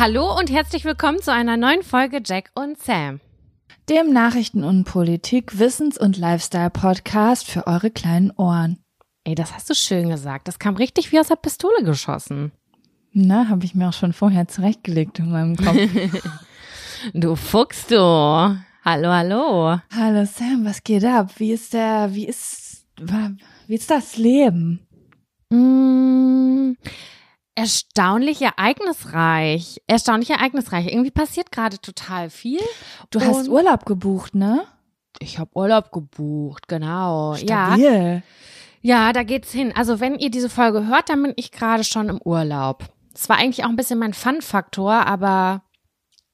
Hallo und herzlich willkommen zu einer neuen Folge Jack und Sam. Dem Nachrichten- und Politik-, Wissens- und Lifestyle-Podcast für eure kleinen Ohren. Ey, das hast du schön gesagt. Das kam richtig wie aus der Pistole geschossen. Na, habe ich mir auch schon vorher zurechtgelegt in meinem Kopf. du Fuchs, du. Hallo, hallo. Hallo Sam, was geht ab? Wie ist der, wie ist, wie ist das Leben? Mmh. Erstaunlich ereignisreich. Erstaunlich ereignisreich. Irgendwie passiert gerade total viel. Du hast Urlaub gebucht, ne? Ich habe Urlaub gebucht, genau. Stabil. Ja. Ja, da geht's hin. Also, wenn ihr diese Folge hört, dann bin ich gerade schon im Urlaub. Das war eigentlich auch ein bisschen mein Fun-Faktor, aber.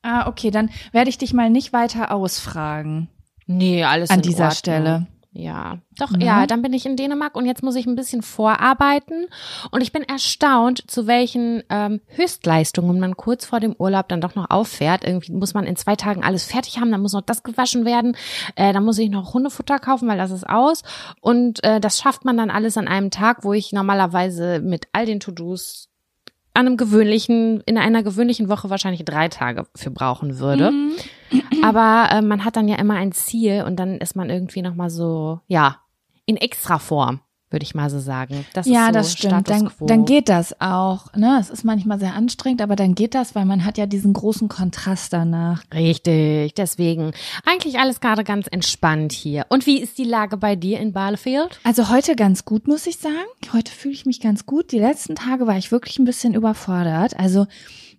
Ah, okay, dann werde ich dich mal nicht weiter ausfragen. Nee, alles an dieser Ordnung. Stelle. Ja, doch, ja. ja, dann bin ich in Dänemark und jetzt muss ich ein bisschen vorarbeiten. Und ich bin erstaunt, zu welchen ähm, Höchstleistungen man kurz vor dem Urlaub dann doch noch auffährt. Irgendwie muss man in zwei Tagen alles fertig haben, dann muss noch das gewaschen werden, äh, dann muss ich noch Hundefutter kaufen, weil das ist aus. Und äh, das schafft man dann alles an einem Tag, wo ich normalerweise mit all den To-Dos an einem gewöhnlichen, in einer gewöhnlichen Woche wahrscheinlich drei Tage für brauchen würde. Mhm. Aber äh, man hat dann ja immer ein Ziel und dann ist man irgendwie nochmal so, ja, in extra Form, würde ich mal so sagen. Das ja, so das stimmt. Dann, dann, geht das auch. Ne? Es ist manchmal sehr anstrengend, aber dann geht das, weil man hat ja diesen großen Kontrast danach. Richtig, deswegen. Eigentlich alles gerade ganz entspannt hier. Und wie ist die Lage bei dir in Bielefeld? Also heute ganz gut, muss ich sagen. Heute fühle ich mich ganz gut. Die letzten Tage war ich wirklich ein bisschen überfordert. Also,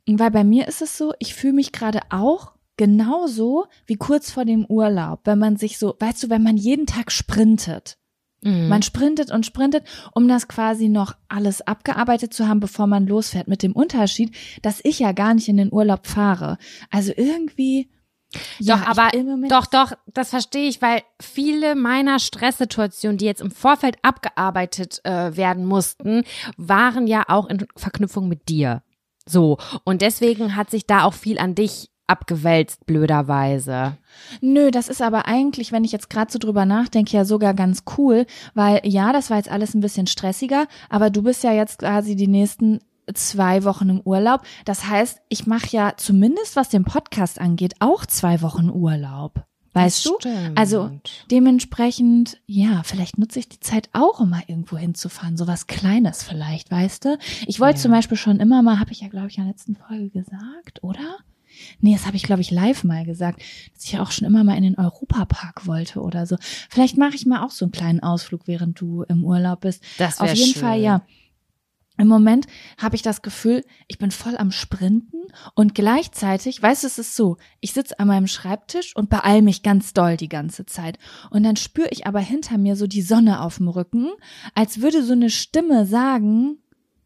weil bei mir ist es so, ich fühle mich gerade auch genauso wie kurz vor dem Urlaub, wenn man sich so, weißt du, wenn man jeden Tag sprintet. Mhm. Man sprintet und sprintet, um das quasi noch alles abgearbeitet zu haben, bevor man losfährt. Mit dem Unterschied, dass ich ja gar nicht in den Urlaub fahre. Also irgendwie. Doch, ja, aber doch, doch, das verstehe ich, weil viele meiner Stresssituationen, die jetzt im Vorfeld abgearbeitet äh, werden mussten, waren ja auch in Verknüpfung mit dir. So. Und deswegen hat sich da auch viel an dich abgewälzt, blöderweise. Nö, das ist aber eigentlich, wenn ich jetzt gerade so drüber nachdenke, ja sogar ganz cool, weil ja, das war jetzt alles ein bisschen stressiger, aber du bist ja jetzt quasi die nächsten zwei Wochen im Urlaub. Das heißt, ich mache ja zumindest, was den Podcast angeht, auch zwei Wochen Urlaub. Weißt du? Also dementsprechend, ja, vielleicht nutze ich die Zeit auch, um mal irgendwo hinzufahren. So was Kleines vielleicht, weißt du? Ich wollte ja. zum Beispiel schon immer mal, habe ich ja, glaube ich, in der letzten Folge gesagt, oder? Nee, das habe ich, glaube ich, live mal gesagt, dass ich auch schon immer mal in den Europapark wollte oder so. Vielleicht mache ich mal auch so einen kleinen Ausflug, während du im Urlaub bist. Das Auf jeden schön. Fall, ja. im Moment habe ich das Gefühl, ich bin voll am Sprinten und gleichzeitig, weißt du, es ist so, ich sitze an meinem Schreibtisch und beeil mich ganz doll die ganze Zeit. Und dann spüre ich aber hinter mir so die Sonne auf dem Rücken, als würde so eine Stimme sagen,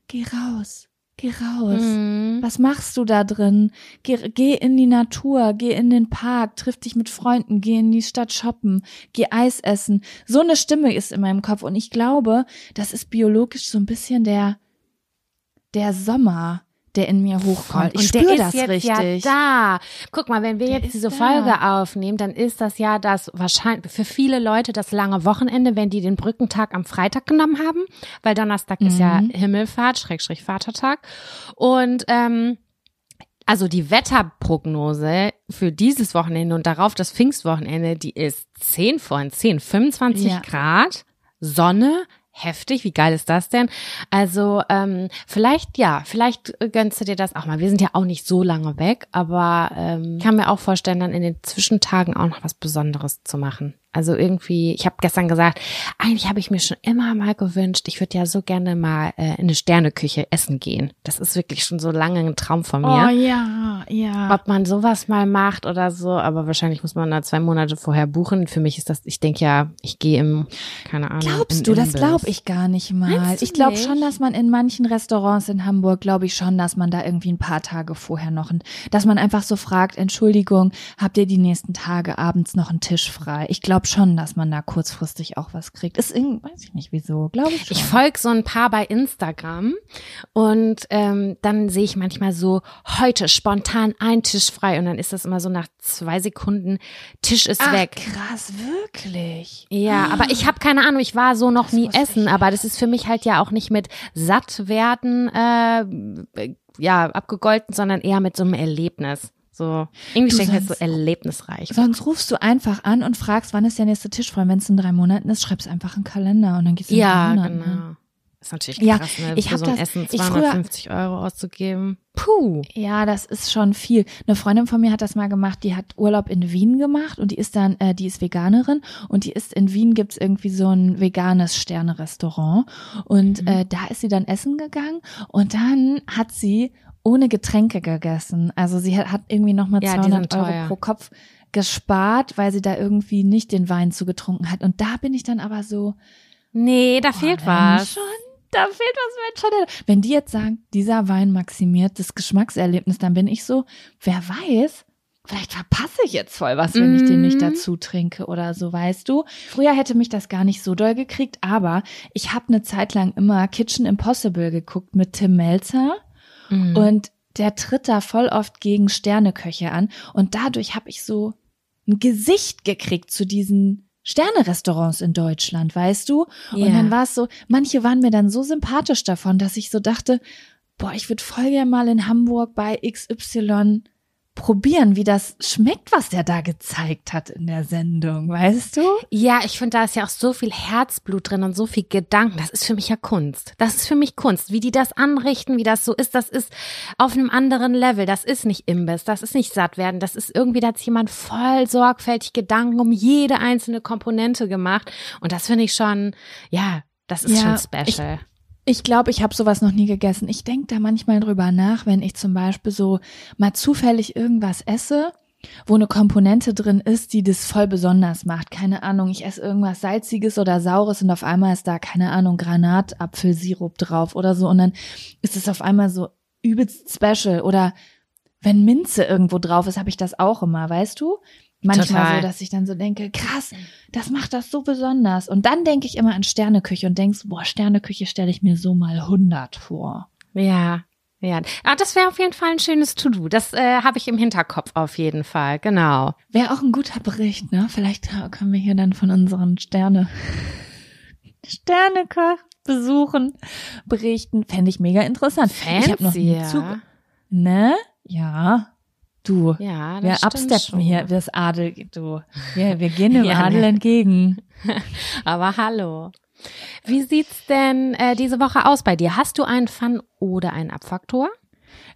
geh raus, geh raus. Mhm. Was machst du da drin? Geh, geh in die Natur, geh in den Park, triff dich mit Freunden, geh in die Stadt shoppen, geh Eis essen. So eine Stimme ist in meinem Kopf und ich glaube, das ist biologisch so ein bisschen der der Sommer, der in mir hochkommt. Ich spüre das jetzt richtig. Ja da. Guck mal, wenn wir der jetzt diese da. Folge aufnehmen, dann ist das ja das wahrscheinlich für viele Leute das lange Wochenende, wenn die den Brückentag am Freitag genommen haben, weil Donnerstag mhm. ist ja mhm. Himmelfahrt, Schrägstrich Vatertag. Und ähm, also die Wetterprognose für dieses Wochenende und darauf das Pfingstwochenende, die ist 10 von 10, 25 ja. Grad, Sonne, heftig. Wie geil ist das denn? Also ähm, vielleicht, ja, vielleicht gönnst du dir das auch mal. Wir sind ja auch nicht so lange weg, aber ähm, kann mir auch vorstellen, dann in den Zwischentagen auch noch was Besonderes zu machen. Also irgendwie, ich habe gestern gesagt, eigentlich habe ich mir schon immer mal gewünscht, ich würde ja so gerne mal äh, in eine Sterneküche essen gehen. Das ist wirklich schon so lange ein Traum von mir. Oh ja, ja. Ob man sowas mal macht oder so, aber wahrscheinlich muss man da zwei Monate vorher buchen. Für mich ist das, ich denke ja, ich gehe im, keine Ahnung. Glaubst du, das glaube ich gar nicht mal. Ich glaube schon, dass man in manchen Restaurants in Hamburg, glaube ich schon, dass man da irgendwie ein paar Tage vorher noch, ein, dass man einfach so fragt, Entschuldigung, habt ihr die nächsten Tage abends noch einen Tisch frei? Ich glaube schon, dass man da kurzfristig auch was kriegt. Ist irgendwie, weiß ich nicht wieso, glaube ich schon. Ich folge so ein paar bei Instagram und ähm, dann sehe ich manchmal so, heute spontan ein Tisch frei und dann ist das immer so nach zwei Sekunden, Tisch ist Ach, weg. krass, wirklich? Ja, ah. aber ich habe keine Ahnung, ich war so noch das nie essen, aber das ist für mich halt ja auch nicht mit satt werden äh, ja, abgegolten, sondern eher mit so einem Erlebnis. So, irgendwie denke halt so erlebnisreich. Sonst rufst du einfach an und fragst, wann ist der nächste Tisch frei. Wenn es in drei Monaten ist, schreibst einfach einen Kalender und dann gehst du in ja, drei Monaten. genau. Ist natürlich krass, ja, ne? Ich für so ein das, Essen 250 früher, Euro auszugeben. Puh. Ja, das ist schon viel. Eine Freundin von mir hat das mal gemacht, die hat Urlaub in Wien gemacht und die ist dann, äh, die ist Veganerin und die ist in Wien gibt's irgendwie so ein veganes Sterne-Restaurant und mhm. äh, da ist sie dann essen gegangen und dann hat sie ohne Getränke gegessen. Also sie hat, hat irgendwie nochmal ja, 200 Euro pro Kopf gespart, weil sie da irgendwie nicht den Wein zugetrunken hat. Und da bin ich dann aber so, nee, da oh, fehlt was. Schon, da fehlt was, Mensch. Wenn die jetzt sagen, dieser Wein maximiert das Geschmackserlebnis, dann bin ich so, wer weiß, vielleicht verpasse ich jetzt voll was, wenn ich den nicht mhm. dazu trinke oder so, weißt du. Früher hätte mich das gar nicht so doll gekriegt, aber ich habe eine Zeit lang immer Kitchen Impossible geguckt mit Tim Melzer. Mhm. Und der tritt da voll oft gegen Sterneköche an. Und dadurch habe ich so ein Gesicht gekriegt zu diesen Sternerestaurants in Deutschland, weißt du? Yeah. Und dann war es so, manche waren mir dann so sympathisch davon, dass ich so dachte, boah, ich würde voll gerne mal in Hamburg bei XY probieren, wie das schmeckt, was der da gezeigt hat in der Sendung, weißt du? Ja, ich finde, da ist ja auch so viel Herzblut drin und so viel Gedanken. Das ist für mich ja Kunst. Das ist für mich Kunst. Wie die das anrichten, wie das so ist, das ist auf einem anderen Level. Das ist nicht Imbiss, das ist nicht satt werden. Das ist irgendwie, da hat jemand voll sorgfältig Gedanken um jede einzelne Komponente gemacht. Und das finde ich schon, ja, das ist ja, schon special. Ich, glaube, ich habe sowas noch nie gegessen. Ich denke da manchmal drüber nach, wenn ich zum Beispiel so mal zufällig irgendwas esse, wo eine Komponente drin ist, die das voll besonders macht. Keine Ahnung, ich esse irgendwas Salziges oder Saures und auf einmal ist da, keine Ahnung, Granatapfelsirup drauf oder so und dann ist es auf einmal so übelst special. Oder wenn Minze irgendwo drauf ist, habe ich das auch immer, weißt du? Manchmal Total. so, dass ich dann so denke, krass, das macht das so besonders. Und dann denke ich immer an Sterneküche und denkst, boah, Sterneküche stelle ich mir so mal 100 vor. Ja, ja, ah, das wäre auf jeden Fall ein schönes To-Do. Das äh, habe ich im Hinterkopf auf jeden Fall, genau. Wäre auch ein guter Bericht, ne? Vielleicht können wir hier dann von unseren Sterne Sternekoch besuchen, berichten. Fände ich mega interessant. Fancy, ich habe noch nie ja. Ne? Ja. Du, ja, wir absteppen hier, das Adel, du. Wir, wir gehen dem ja, Adel ne. entgegen. Aber hallo. Wie sieht's denn äh, diese Woche aus bei dir? Hast du einen Fun oder einen Abfaktor?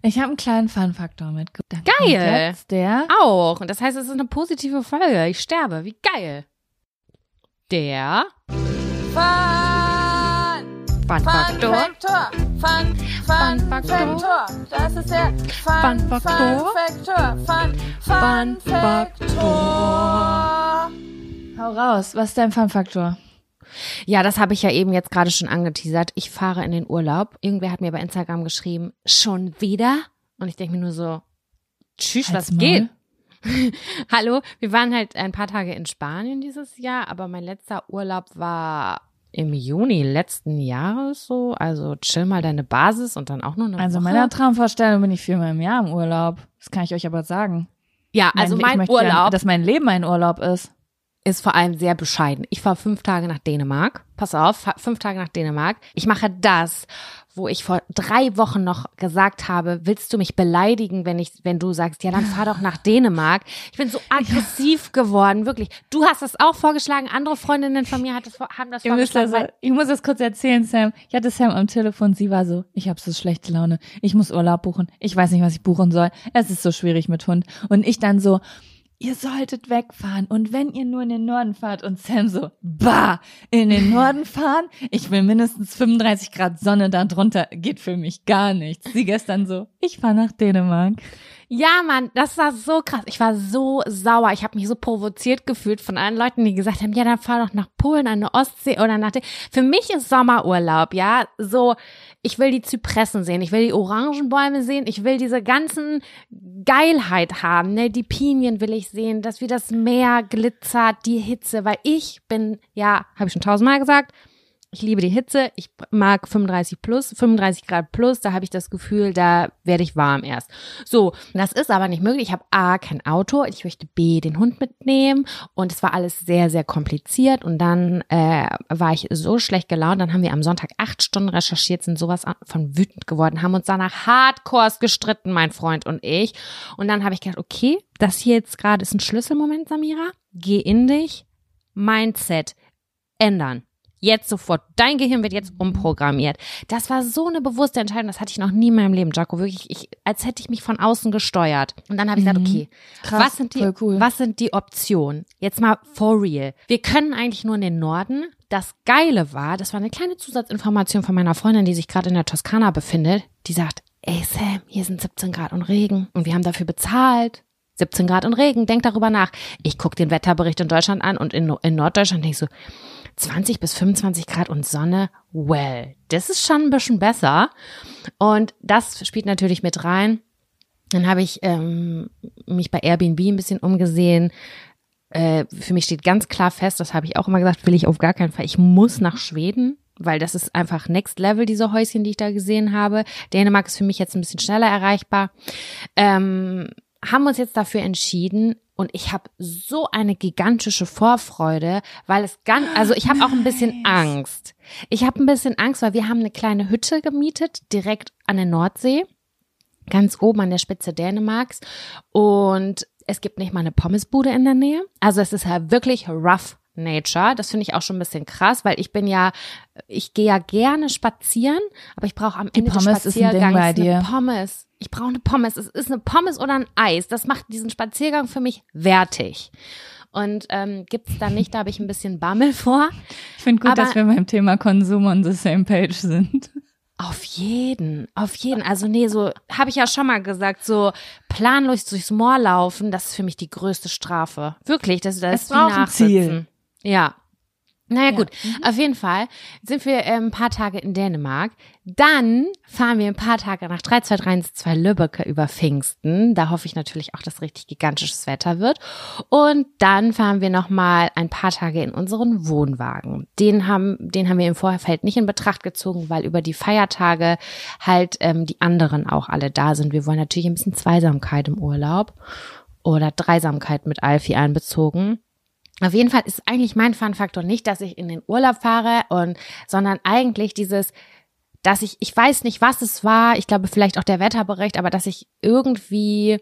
Ich habe einen kleinen Fun-Faktor mitgebracht. Geil. Jetzt der. Auch. Und das heißt, es ist eine positive Folge. Ich sterbe. Wie geil. Der Fun Fun Faktor. Fun, Fun, Faktor. Das ist der Fun, Fun Faktor. Fun, Fun, Fun Faktor. Hau raus, was ist dein Fun Faktor? Ja, das habe ich ja eben jetzt gerade schon angeteasert. Ich fahre in den Urlaub. Irgendwer hat mir bei Instagram geschrieben, schon wieder? Und ich denke mir nur so, tschüss, was geht? Hallo, wir waren halt ein paar Tage in Spanien dieses Jahr, aber mein letzter Urlaub war im Juni letzten Jahres so. Also chill mal deine Basis und dann auch nur eine Also Woche. meiner Traumvorstellung bin ich viermal im Jahr im Urlaub. Das kann ich euch aber sagen. Ja, also mein, mein Urlaub gern, dass mein Leben ein Urlaub ist. ist vor allem sehr bescheiden. Ich fahre fünf Tage nach Dänemark. Pass auf, fünf Tage nach Dänemark. Ich mache das, wo ich vor drei Wochen noch gesagt habe, willst du mich beleidigen, wenn ich, wenn du sagst, ja, dann fahr doch nach Dänemark. Ich bin so aggressiv geworden, wirklich. Du hast das auch vorgeschlagen, andere Freundinnen von mir hat das, haben das Ihr vorgeschlagen. das, ich muss das kurz erzählen, Sam. Ich hatte Sam am Telefon, sie war so, ich habe so schlechte Laune. Ich muss Urlaub buchen. Ich weiß nicht, was ich buchen soll. Es ist so schwierig mit Hund. Und ich dann so, ihr solltet wegfahren. Und wenn ihr nur in den Norden fahrt und Sam so, bah, in den Norden fahren? Ich will mindestens 35 Grad Sonne da drunter. Geht für mich gar nichts. Sie gestern so, ich fahre nach Dänemark. Ja, Mann, das war so krass. Ich war so sauer. Ich habe mich so provoziert gefühlt von allen Leuten, die gesagt haben, ja, dann fahr doch nach Polen, an der Ostsee oder nach dem. Für mich ist Sommerurlaub, ja, so, ich will die Zypressen sehen, ich will die Orangenbäume sehen, ich will diese ganzen Geilheit haben, ne, die Pinien will ich sehen, dass wie das Meer glitzert, die Hitze, weil ich bin, ja, habe ich schon tausendmal gesagt, ich liebe die Hitze. Ich mag 35 plus, 35 Grad plus. Da habe ich das Gefühl, da werde ich warm erst. So, das ist aber nicht möglich. Ich habe A, kein Auto. Ich möchte B, den Hund mitnehmen. Und es war alles sehr, sehr kompliziert. Und dann äh, war ich so schlecht gelaunt. Dann haben wir am Sonntag acht Stunden recherchiert, sind sowas von wütend geworden, haben uns danach hardcores gestritten, mein Freund und ich. Und dann habe ich gedacht, okay, das hier jetzt gerade ist ein Schlüsselmoment, Samira. Geh in dich. Mindset ändern jetzt sofort. Dein Gehirn wird jetzt umprogrammiert. Das war so eine bewusste Entscheidung, das hatte ich noch nie in meinem Leben, Jaco. Wirklich, ich, als hätte ich mich von außen gesteuert. Und dann habe ich gesagt, okay, Krass, was sind die, cool. was sind die Optionen? Jetzt mal for real. Wir können eigentlich nur in den Norden. Das Geile war, das war eine kleine Zusatzinformation von meiner Freundin, die sich gerade in der Toskana befindet. Die sagt, ey Sam, hier sind 17 Grad und Regen und wir haben dafür bezahlt. 17 Grad und Regen, denk darüber nach. Ich gucke den Wetterbericht in Deutschland an und in, in Norddeutschland denke ich so, 20 bis 25 Grad und Sonne, well, das ist schon ein bisschen besser. Und das spielt natürlich mit rein. Dann habe ich ähm, mich bei Airbnb ein bisschen umgesehen. Äh, für mich steht ganz klar fest, das habe ich auch immer gesagt, will ich auf gar keinen Fall. Ich muss nach Schweden, weil das ist einfach Next Level, diese Häuschen, die ich da gesehen habe. Dänemark ist für mich jetzt ein bisschen schneller erreichbar. Ähm, haben uns jetzt dafür entschieden, und ich habe so eine gigantische Vorfreude, weil es ganz, also ich habe auch ein bisschen Angst. Ich habe ein bisschen Angst, weil wir haben eine kleine Hütte gemietet, direkt an der Nordsee, ganz oben an der Spitze Dänemarks. Und es gibt nicht mal eine Pommesbude in der Nähe. Also es ist ja wirklich rough Nature. Das finde ich auch schon ein bisschen krass, weil ich bin ja, ich gehe ja gerne spazieren, aber ich brauche am Ende Pommes des ist ein Ding Spaziergangs bei dir. eine Pommes. Ich brauche eine Pommes. Es ist eine Pommes oder ein Eis. Das macht diesen Spaziergang für mich wertig. Und ähm, gibt's da nicht, da habe ich ein bisschen Bammel vor. Ich finde gut, Aber- dass wir beim Thema Konsum on the same page sind. Auf jeden, auf jeden. Also nee, so habe ich ja schon mal gesagt, so planlos durchs Moor laufen, das ist für mich die größte Strafe. Wirklich, das, das Es ist wie braucht ein. Ziel. Ja. Naja gut, Mhm. auf jeden Fall sind wir ähm, ein paar Tage in Dänemark. Dann fahren wir ein paar Tage nach 3232 Lübbecke über Pfingsten. Da hoffe ich natürlich auch, dass richtig gigantisches Wetter wird. Und dann fahren wir nochmal ein paar Tage in unseren Wohnwagen. Den haben, den haben wir im Vorfeld nicht in Betracht gezogen, weil über die Feiertage halt ähm, die anderen auch alle da sind. Wir wollen natürlich ein bisschen Zweisamkeit im Urlaub oder Dreisamkeit mit Alfie einbezogen. Auf jeden Fall ist eigentlich mein Fun-Faktor nicht, dass ich in den Urlaub fahre und, sondern eigentlich dieses, dass ich, ich weiß nicht, was es war, ich glaube vielleicht auch der Wetterbericht, aber dass ich irgendwie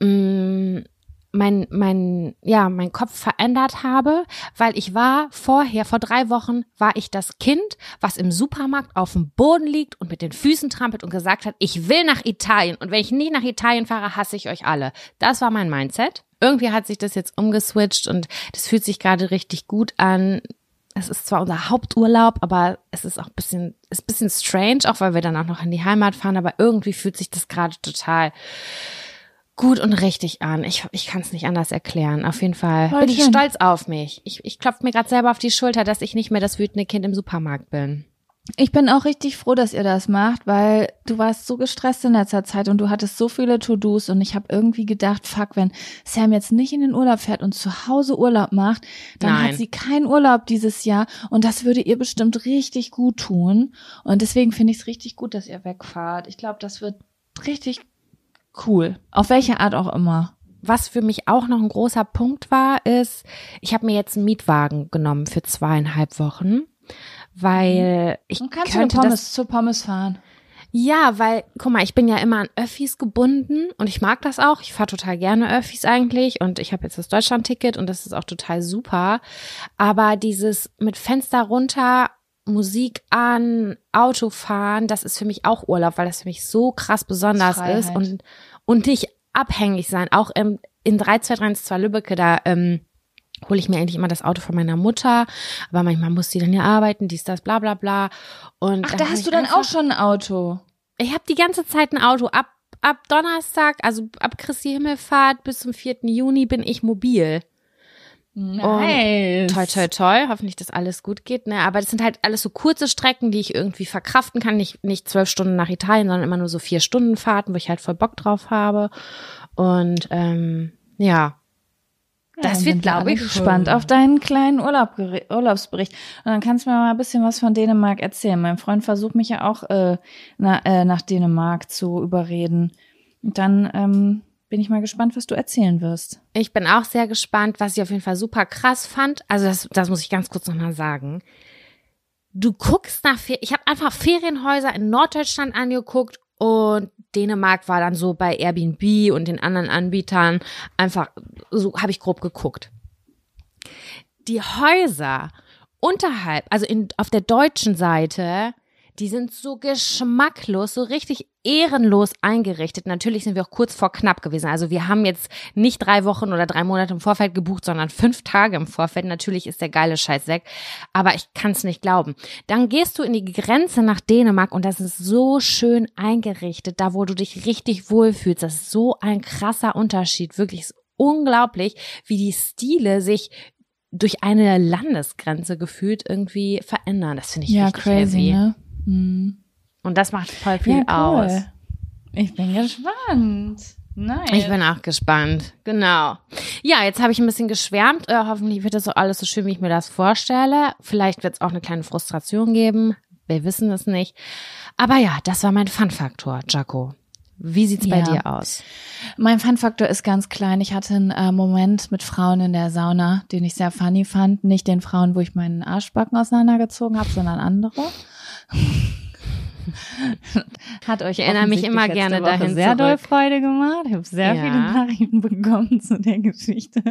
mh, mein, mein, ja, mein Kopf verändert habe, weil ich war vorher, vor drei Wochen, war ich das Kind, was im Supermarkt auf dem Boden liegt und mit den Füßen trampelt und gesagt hat, ich will nach Italien und wenn ich nicht nach Italien fahre, hasse ich euch alle. Das war mein Mindset. Irgendwie hat sich das jetzt umgeswitcht und das fühlt sich gerade richtig gut an. Es ist zwar unser Haupturlaub, aber es ist auch ein bisschen, ist ein bisschen strange, auch weil wir dann auch noch in die Heimat fahren, aber irgendwie fühlt sich das gerade total gut und richtig an. Ich, ich kann es nicht anders erklären. Auf jeden Fall Voll bin schön. ich stolz auf mich. Ich, ich klopfe mir gerade selber auf die Schulter, dass ich nicht mehr das wütende Kind im Supermarkt bin. Ich bin auch richtig froh, dass ihr das macht, weil du warst so gestresst in letzter Zeit und du hattest so viele To-Dos und ich habe irgendwie gedacht, fuck, wenn Sam jetzt nicht in den Urlaub fährt und zu Hause Urlaub macht, dann Nein. hat sie keinen Urlaub dieses Jahr und das würde ihr bestimmt richtig gut tun und deswegen finde ich es richtig gut, dass ihr wegfahrt. Ich glaube, das wird richtig cool, auf welche Art auch immer was für mich auch noch ein großer Punkt war, ist, ich habe mir jetzt einen Mietwagen genommen für zweieinhalb Wochen weil ich Und kannst könnte du Pommes, das, zu Pommes fahren. Ja, weil, guck mal, ich bin ja immer an Öffis gebunden und ich mag das auch. Ich fahre total gerne Öffis eigentlich und ich habe jetzt das Deutschland-Ticket und das ist auch total super. Aber dieses mit Fenster runter, Musik an, Autofahren, das ist für mich auch Urlaub, weil das für mich so krass besonders ist und, und nicht abhängig sein. Auch im, in 3232 Lübbecke, da ähm, hole ich mir eigentlich immer das Auto von meiner Mutter, aber manchmal muss sie dann ja arbeiten, dies, das, bla bla bla. Und Ach, da hast du dann auch schon ein Auto? Ich habe die ganze Zeit ein Auto. Ab, ab Donnerstag, also ab Christi Himmelfahrt bis zum 4. Juni bin ich mobil. Nice. Und toi, toi, toi. Hoffentlich, dass alles gut geht. Ne? Aber das sind halt alles so kurze Strecken, die ich irgendwie verkraften kann. Nicht, nicht zwölf Stunden nach Italien, sondern immer nur so vier Stunden Fahrten, wo ich halt voll Bock drauf habe. Und ähm, ja, das wird, glaube ich, gespannt auf deinen kleinen Urlaub, Urlaubsbericht. Und dann kannst du mir mal ein bisschen was von Dänemark erzählen. Mein Freund versucht mich ja auch äh, na, äh, nach Dänemark zu überreden. Und dann ähm, bin ich mal gespannt, was du erzählen wirst. Ich bin auch sehr gespannt, was ich auf jeden Fall super krass fand. Also das, das muss ich ganz kurz nochmal sagen. Du guckst nach, ich habe einfach Ferienhäuser in Norddeutschland angeguckt und Dänemark war dann so bei Airbnb und den anderen Anbietern einfach, so habe ich grob geguckt. Die Häuser unterhalb, also in, auf der deutschen Seite, die sind so geschmacklos, so richtig ehrenlos eingerichtet. Natürlich sind wir auch kurz vor knapp gewesen. Also wir haben jetzt nicht drei Wochen oder drei Monate im Vorfeld gebucht, sondern fünf Tage im Vorfeld. Natürlich ist der geile Scheiß weg, aber ich kann es nicht glauben. Dann gehst du in die Grenze nach Dänemark und das ist so schön eingerichtet, da wo du dich richtig wohlfühlst. Das ist so ein krasser Unterschied. Wirklich ist unglaublich, wie die Stile sich durch eine Landesgrenze gefühlt irgendwie verändern. Das finde ich ja, richtig crazy, heavy. ne? Mhm. Und das macht voll viel ja, cool. aus. Ich bin gespannt. Nice. Ich bin auch gespannt. Genau. Ja, jetzt habe ich ein bisschen geschwärmt. Äh, hoffentlich wird das so alles so schön, wie ich mir das vorstelle. Vielleicht wird es auch eine kleine Frustration geben. Wir wissen es nicht. Aber ja, das war mein Fun-Faktor, Jaco. Wie sieht's bei ja. dir aus? Mein Fun-Faktor ist ganz klein. Ich hatte einen äh, Moment mit Frauen in der Sauna, den ich sehr funny fand. Nicht den Frauen, wo ich meinen Arschbacken auseinandergezogen habe, sondern andere. Hat euch ich erinnere mich immer gerne Woche dahin sehr zurück. doll Freude gemacht. Ich habe sehr ja. viele Nachrichten bekommen zu der Geschichte.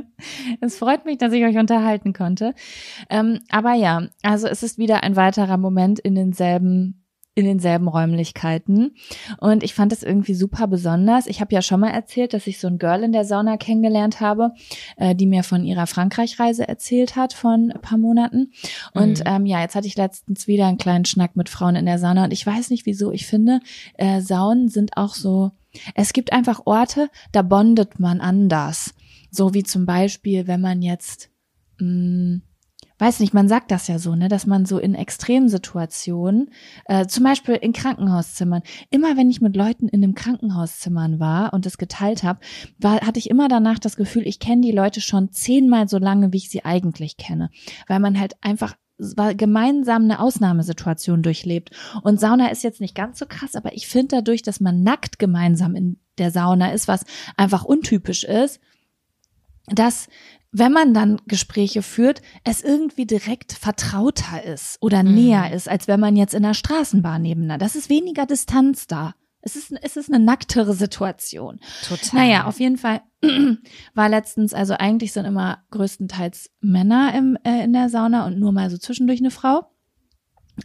Es freut mich, dass ich euch unterhalten konnte. Ähm, aber ja, also es ist wieder ein weiterer Moment in denselben in denselben Räumlichkeiten. Und ich fand das irgendwie super besonders. Ich habe ja schon mal erzählt, dass ich so ein Girl in der Sauna kennengelernt habe, äh, die mir von ihrer Frankreich-Reise erzählt hat von ein paar Monaten. Und mhm. ähm, ja, jetzt hatte ich letztens wieder einen kleinen Schnack mit Frauen in der Sauna. Und ich weiß nicht wieso. Ich finde, äh, Saunen sind auch so, es gibt einfach Orte, da bondet man anders. So wie zum Beispiel, wenn man jetzt, mh, mm, weiß nicht, man sagt das ja so, ne, dass man so in Extremsituationen, äh, zum Beispiel in Krankenhauszimmern, immer wenn ich mit Leuten in einem Krankenhauszimmern war und es geteilt habe, war, hatte ich immer danach das Gefühl, ich kenne die Leute schon zehnmal so lange, wie ich sie eigentlich kenne, weil man halt einfach gemeinsam eine Ausnahmesituation durchlebt. Und Sauna ist jetzt nicht ganz so krass, aber ich finde dadurch, dass man nackt gemeinsam in der Sauna ist, was einfach untypisch ist, dass wenn man dann Gespräche führt, es irgendwie direkt vertrauter ist oder mhm. näher ist, als wenn man jetzt in der Straßenbahn nebeneinander. Das ist weniger Distanz da. Es ist, es ist eine nacktere Situation. Total. Naja, auf jeden Fall war letztens, also eigentlich sind immer größtenteils Männer im, äh, in der Sauna und nur mal so zwischendurch eine Frau.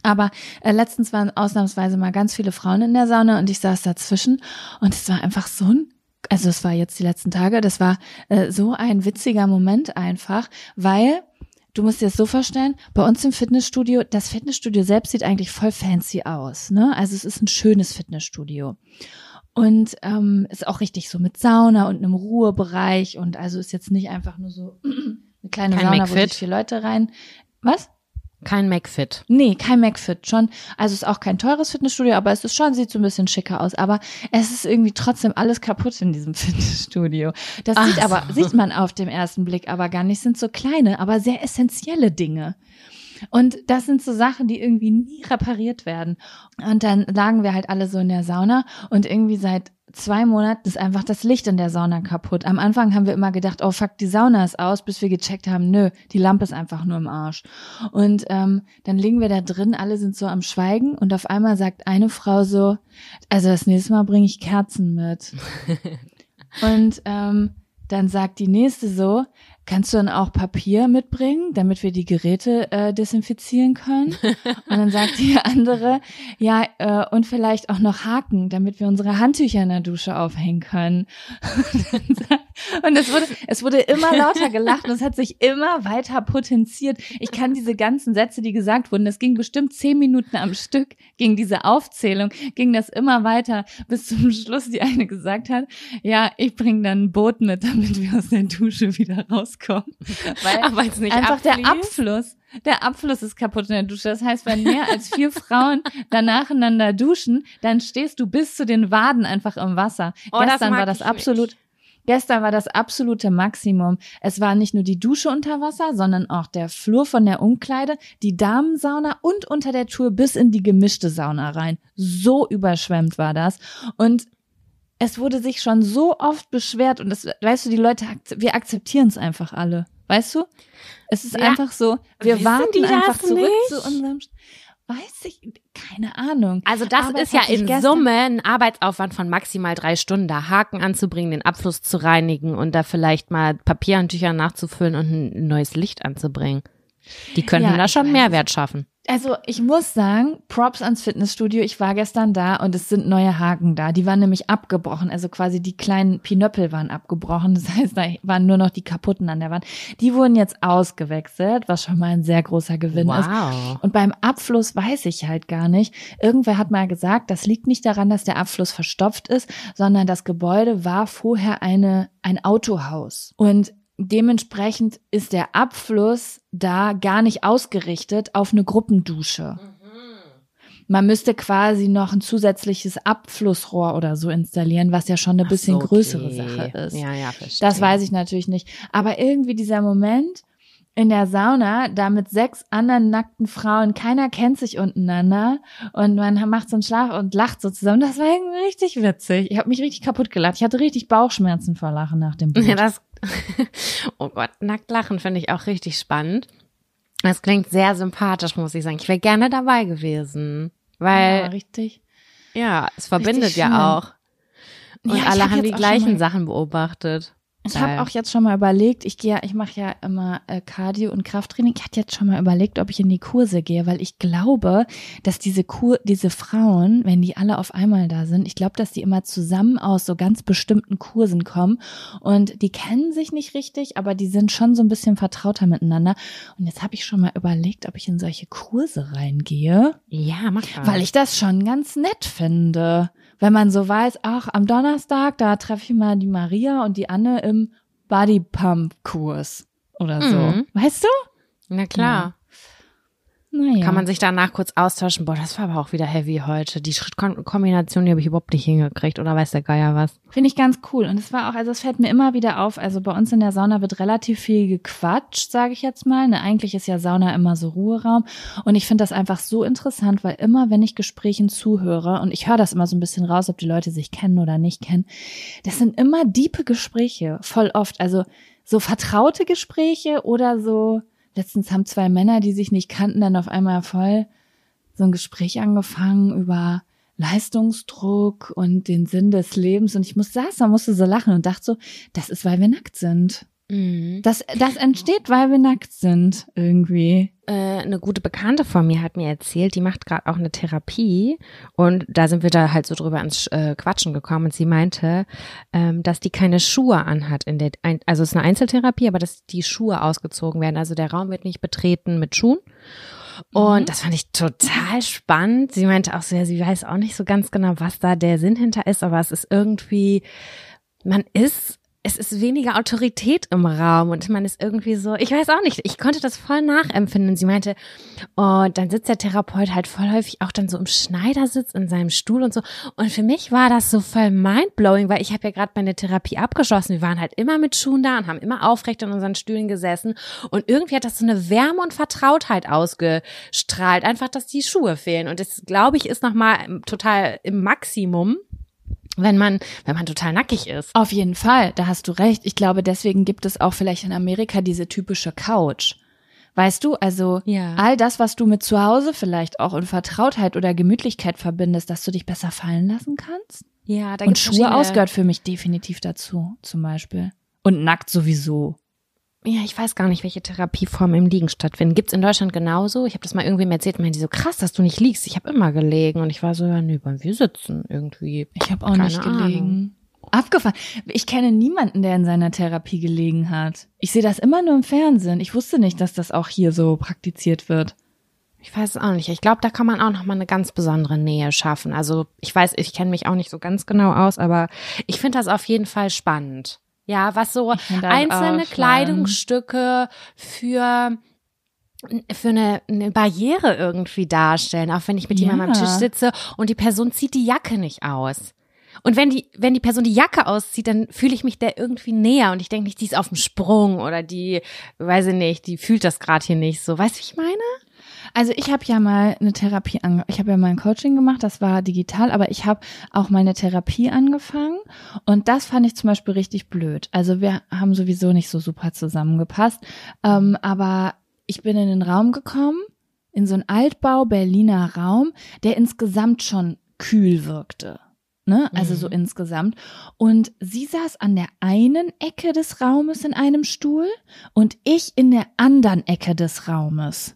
Aber äh, letztens waren ausnahmsweise mal ganz viele Frauen in der Sauna und ich saß dazwischen und es war einfach so ein also es war jetzt die letzten Tage, das war äh, so ein witziger Moment einfach, weil du musst dir das so vorstellen, bei uns im Fitnessstudio, das Fitnessstudio selbst sieht eigentlich voll fancy aus, ne? Also es ist ein schönes Fitnessstudio. Und ähm, ist auch richtig so mit Sauna und einem Ruhebereich und also ist jetzt nicht einfach nur so eine kleine Kein Sauna, McFit. wo sich vier Leute rein. Was? Kein McFit. Nee, kein McFit. Schon, also ist auch kein teures Fitnessstudio, aber es ist schon, sieht so ein bisschen schicker aus. Aber es ist irgendwie trotzdem alles kaputt in diesem Fitnessstudio. Das Ach sieht aber, so. sieht man auf dem ersten Blick aber gar nicht. Sind so kleine, aber sehr essentielle Dinge. Und das sind so Sachen, die irgendwie nie repariert werden. Und dann lagen wir halt alle so in der Sauna und irgendwie seit zwei Monaten ist einfach das Licht in der Sauna kaputt. Am Anfang haben wir immer gedacht, oh fuck, die Sauna ist aus, bis wir gecheckt haben, nö, die Lampe ist einfach nur im Arsch. Und ähm, dann liegen wir da drin, alle sind so am Schweigen und auf einmal sagt eine Frau so, also das nächste Mal bringe ich Kerzen mit. und ähm, dann sagt die nächste so, kannst du dann auch Papier mitbringen, damit wir die Geräte äh, desinfizieren können? Und dann sagt die andere, ja, äh, und vielleicht auch noch Haken, damit wir unsere Handtücher in der Dusche aufhängen können. Und es wurde, es wurde immer lauter gelacht und es hat sich immer weiter potenziert. Ich kann diese ganzen Sätze, die gesagt wurden, das ging bestimmt zehn Minuten am Stück, ging diese Aufzählung, ging das immer weiter, bis zum Schluss die eine gesagt hat, ja, ich bringe dann ein Boot mit, damit wir aus der Dusche wieder rauskommen. Weil weil's nicht einfach der abfließt? Abfluss, der Abfluss ist kaputt in der Dusche. Das heißt, wenn mehr als vier Frauen dann nacheinander duschen, dann stehst du bis zu den Waden einfach im Wasser. Oh, das Gestern mag war das absolut, nicht. Gestern war das absolute Maximum. Es war nicht nur die Dusche unter Wasser, sondern auch der Flur von der Umkleide, die Damensauna und unter der Tour bis in die gemischte Sauna rein. So überschwemmt war das. Und es wurde sich schon so oft beschwert und das, weißt du, die Leute, wir akzeptieren es einfach alle. Weißt du? Es ist Ja. einfach so, wir Wissen warten einfach zurück nicht? zu unserem, weiß ich, keine Ahnung. Also das Aber ist ja in Summe ein Arbeitsaufwand von maximal drei Stunden, da Haken anzubringen, den Abfluss zu reinigen und da vielleicht mal Papierhandtücher nachzufüllen und ein neues Licht anzubringen. Die könnten Ja, da schon. Mehrwert schaffen. Also ich muss sagen, Props ans Fitnessstudio. Ich war gestern da und es sind neue Haken da. Die waren nämlich abgebrochen. Also quasi die kleinen Pinöppel waren abgebrochen. Das heißt, da waren nur noch die kaputten an der Wand. Die wurden jetzt ausgewechselt, was schon mal ein sehr großer Gewinn ist. Wow. Und beim Abfluss weiß ich halt gar nicht. Irgendwer hat mal gesagt, das liegt nicht daran, dass der Abfluss verstopft ist, sondern das Gebäude war vorher eine, ein Autohaus. Und dementsprechend ist der Abfluss da gar nicht ausgerichtet auf eine Gruppendusche. Man müsste quasi noch ein zusätzliches Abflussrohr oder so installieren, was ja schon eine bisschen so, größere okay. Sache ist. Ja, ja, verstehe. Das weiß ich natürlich nicht. Aber irgendwie dieser Moment in der Sauna, da mit sechs anderen nackten Frauen, keiner kennt sich untereinander und man macht so einen Schlaf und lacht so zusammen. Das war irgendwie richtig witzig. Ich habe mich richtig kaputt gelacht. Ich hatte richtig Bauchschmerzen vor Lachen nach dem Boot. Ja, das, oh Gott, nackt lachen finde ich auch richtig spannend. Das klingt sehr sympathisch, muss ich sagen. Ich wäre gerne dabei gewesen, ja, weil richtig. ja, es verbindet ja auch. Und Ja, alle hab haben die gleichen Sachen beobachtet. Ich habe auch jetzt schon mal überlegt, ich gehe ja, ich mache ja immer äh, Cardio und Krafttraining. Ich hatte jetzt schon mal überlegt, ob ich in die Kurse gehe, weil ich glaube, dass diese Kur, diese Frauen, wenn die alle auf einmal da sind, ich glaube, dass die immer zusammen aus so ganz bestimmten Kursen kommen und die kennen sich nicht richtig, aber die sind schon so ein bisschen vertrauter miteinander. Und jetzt habe ich schon mal überlegt, ob ich in solche Kurse reingehe. Ja, mach mal. Weil ich das schon ganz nett finde. Wenn man so weiß, ach, am Donnerstag, da treffe ich mal die Maria und die Anne im Bodypump-Kurs oder so. Mhm. Weißt du? Na klar. Naja. Kann man sich danach kurz austauschen. Boah, das war aber auch wieder heavy heute. Die Schrittkombination, die habe ich überhaupt nicht hingekriegt. Oder weiß der Geier was? Finde ich ganz cool. Und es war auch, also es fällt mir immer wieder auf, also bei uns in der Sauna wird relativ viel gequatscht, sage ich jetzt mal. Ne, eigentlich ist ja Sauna immer so Ruheraum. Und ich finde das einfach so interessant, weil immer, wenn ich Gesprächen zuhöre, und ich höre das immer so ein bisschen raus, ob die Leute sich kennen oder nicht kennen, das sind immer diepe Gespräche, voll oft. Also so vertraute Gespräche oder so, letztens haben zwei Männer, die sich nicht kannten, dann auf einmal voll so ein Gespräch angefangen über Leistungsdruck und den Sinn des Lebens. Und ich muss saß, da musste so lachen und dachte so, das ist, weil wir nackt sind. Mhm. Das, das entsteht, weil wir nackt sind, irgendwie. Äh, eine gute Bekannte von mir hat mir erzählt, die macht gerade auch eine Therapie und da sind wir da halt so drüber ins äh, Quatschen gekommen und sie meinte, ähm, dass die keine Schuhe anhat in der, ein, also es ist eine Einzeltherapie, aber dass die Schuhe ausgezogen werden, also der Raum wird nicht betreten mit Schuhen. Und mhm. das fand ich total spannend. Sie meinte auch so, ja, sie weiß auch nicht so ganz genau, was da der Sinn hinter ist, aber es ist irgendwie, man ist es ist weniger Autorität im Raum und man ist irgendwie so, ich weiß auch nicht, ich konnte das voll nachempfinden. Sie meinte, und oh, dann sitzt der Therapeut halt voll häufig auch dann so im Schneidersitz in seinem Stuhl und so. Und für mich war das so voll mindblowing, weil ich habe ja gerade meine Therapie abgeschlossen. Wir waren halt immer mit Schuhen da und haben immer aufrecht in unseren Stühlen gesessen. Und irgendwie hat das so eine Wärme und Vertrautheit ausgestrahlt. Einfach, dass die Schuhe fehlen. Und das, glaube ich, ist nochmal total im Maximum wenn man, wenn man total nackig ist. Auf jeden Fall, da hast du recht. Ich glaube, deswegen gibt es auch vielleicht in Amerika diese typische Couch. Weißt du, also ja. all das, was du mit zu Hause vielleicht auch in Vertrautheit oder Gemütlichkeit verbindest, dass du dich besser fallen lassen kannst. Ja, da Und Schuhe ausgehört für mich definitiv dazu, zum Beispiel. Und nackt sowieso. Ja, ich weiß gar nicht, welche Therapieformen im Liegen stattfinden. Gibt's in Deutschland genauso? Ich habe das mal irgendwem erzählt, meinte die so, krass, dass du nicht liegst. Ich habe immer gelegen. Und ich war so, ja, nee, weil wir sitzen irgendwie. Ich habe auch nicht gelegen. Ahnung. Abgefahren. Ich kenne niemanden, der in seiner Therapie gelegen hat. Ich sehe das immer nur im Fernsehen. Ich wusste nicht, dass das auch hier so praktiziert wird. Ich weiß es auch nicht. Ich glaube, da kann man auch noch mal eine ganz besondere Nähe schaffen. Also ich weiß, ich kenne mich auch nicht so ganz genau aus, aber ich finde das auf jeden Fall spannend. Ja, was so einzelne Kleidungsstücke für für eine, eine Barriere irgendwie darstellen, auch wenn ich mit jemandem am Tisch sitze und die Person zieht die Jacke nicht aus. Und wenn die, wenn die Person die Jacke auszieht, dann fühle ich mich der irgendwie näher und ich denke nicht, die ist auf dem Sprung oder die, weiß ich nicht, die fühlt das gerade hier nicht so. Weißt du, wie ich meine? Also ich habe ja mal eine Therapie ange ich habe ja mal ein Coaching gemacht, das war digital, aber ich habe auch meine Therapie angefangen und das fand ich zum Beispiel richtig blöd. Also wir haben sowieso nicht so super zusammengepasst, ähm, aber ich bin in den Raum gekommen, in so einen Altbau Berliner Raum, der insgesamt schon kühl wirkte. Ne? Also mhm. so insgesamt. Und sie saß an der einen Ecke des Raumes in einem Stuhl und ich in der anderen Ecke des Raumes.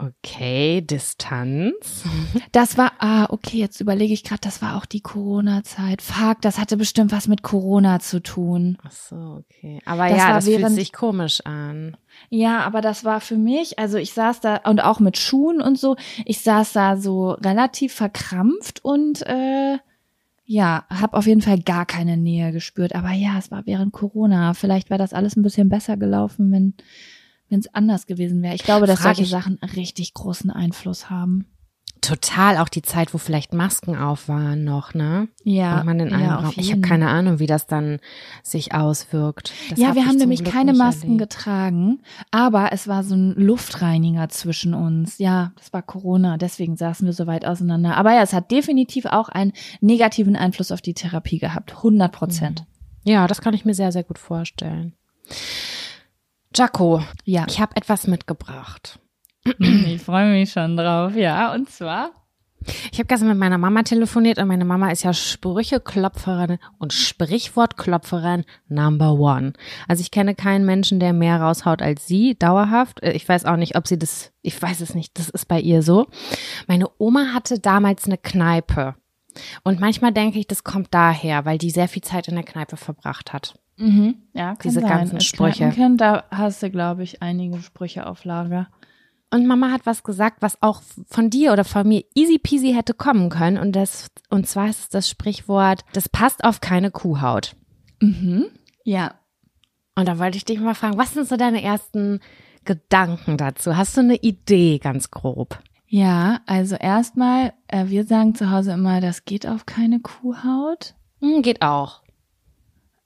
Okay, Distanz. Das war, ah, okay, jetzt überlege ich gerade, das war auch die Corona-Zeit. Fuck, das hatte bestimmt was mit Corona zu tun. Ach so, okay. Aber das ja, das während, fühlt sich komisch an. Ja, aber das war für mich, also ich saß da und auch mit Schuhen und so, ich saß da so relativ verkrampft und äh, ja, habe auf jeden Fall gar keine Nähe gespürt. Aber ja, es war während Corona. Vielleicht wäre das alles ein bisschen besser gelaufen, wenn wenn es anders gewesen wäre. Ich glaube, dass Frag solche Sachen richtig großen Einfluss haben. Total, auch die Zeit, wo vielleicht Masken auf waren noch, ne? Ja. Und man in einem ja, Raum. Ich habe keine Ahnung, wie das dann sich auswirkt. Das ja, wir haben nämlich Glück keine Masken erlebt. getragen, aber es war so ein Luftreiniger zwischen uns. Ja, das war Corona, deswegen saßen wir so weit auseinander. Aber ja, es hat definitiv auch einen negativen Einfluss auf die Therapie gehabt. 100 Prozent. Ja, das kann ich mir sehr, sehr gut vorstellen. Jaco, ja. ich habe etwas mitgebracht. Ich freue mich schon drauf, ja. Und zwar? Ich habe gestern mit meiner Mama telefoniert und meine Mama ist ja Sprücheklopferin und Sprichwortklopferin Number One. Also ich kenne keinen Menschen, der mehr raushaut als sie, dauerhaft. Äh, ich weiß auch nicht, ob sie das, ich weiß es nicht, das ist bei ihr so. Meine Oma hatte damals eine Kneipe. Und manchmal denke ich, das kommt daher, weil die sehr viel Zeit in der Kneipe verbracht hat. Mhm. Ja, diese sein. ganzen Sprüche. Kind, da hast du, glaube ich, einige Sprüche auf Lager. Und Mama hat was gesagt, was auch von dir oder von mir easy peasy hätte kommen können. Und das, und zwar ist es das Sprichwort, das passt auf keine Kuhhaut. Mhm. Ja. Und da wollte ich dich mal fragen, was sind so deine ersten Gedanken dazu? Hast du eine Idee ganz grob? Ja, also erstmal, äh, wir sagen zu Hause immer, das geht auf keine Kuhhaut. Hm, geht auch.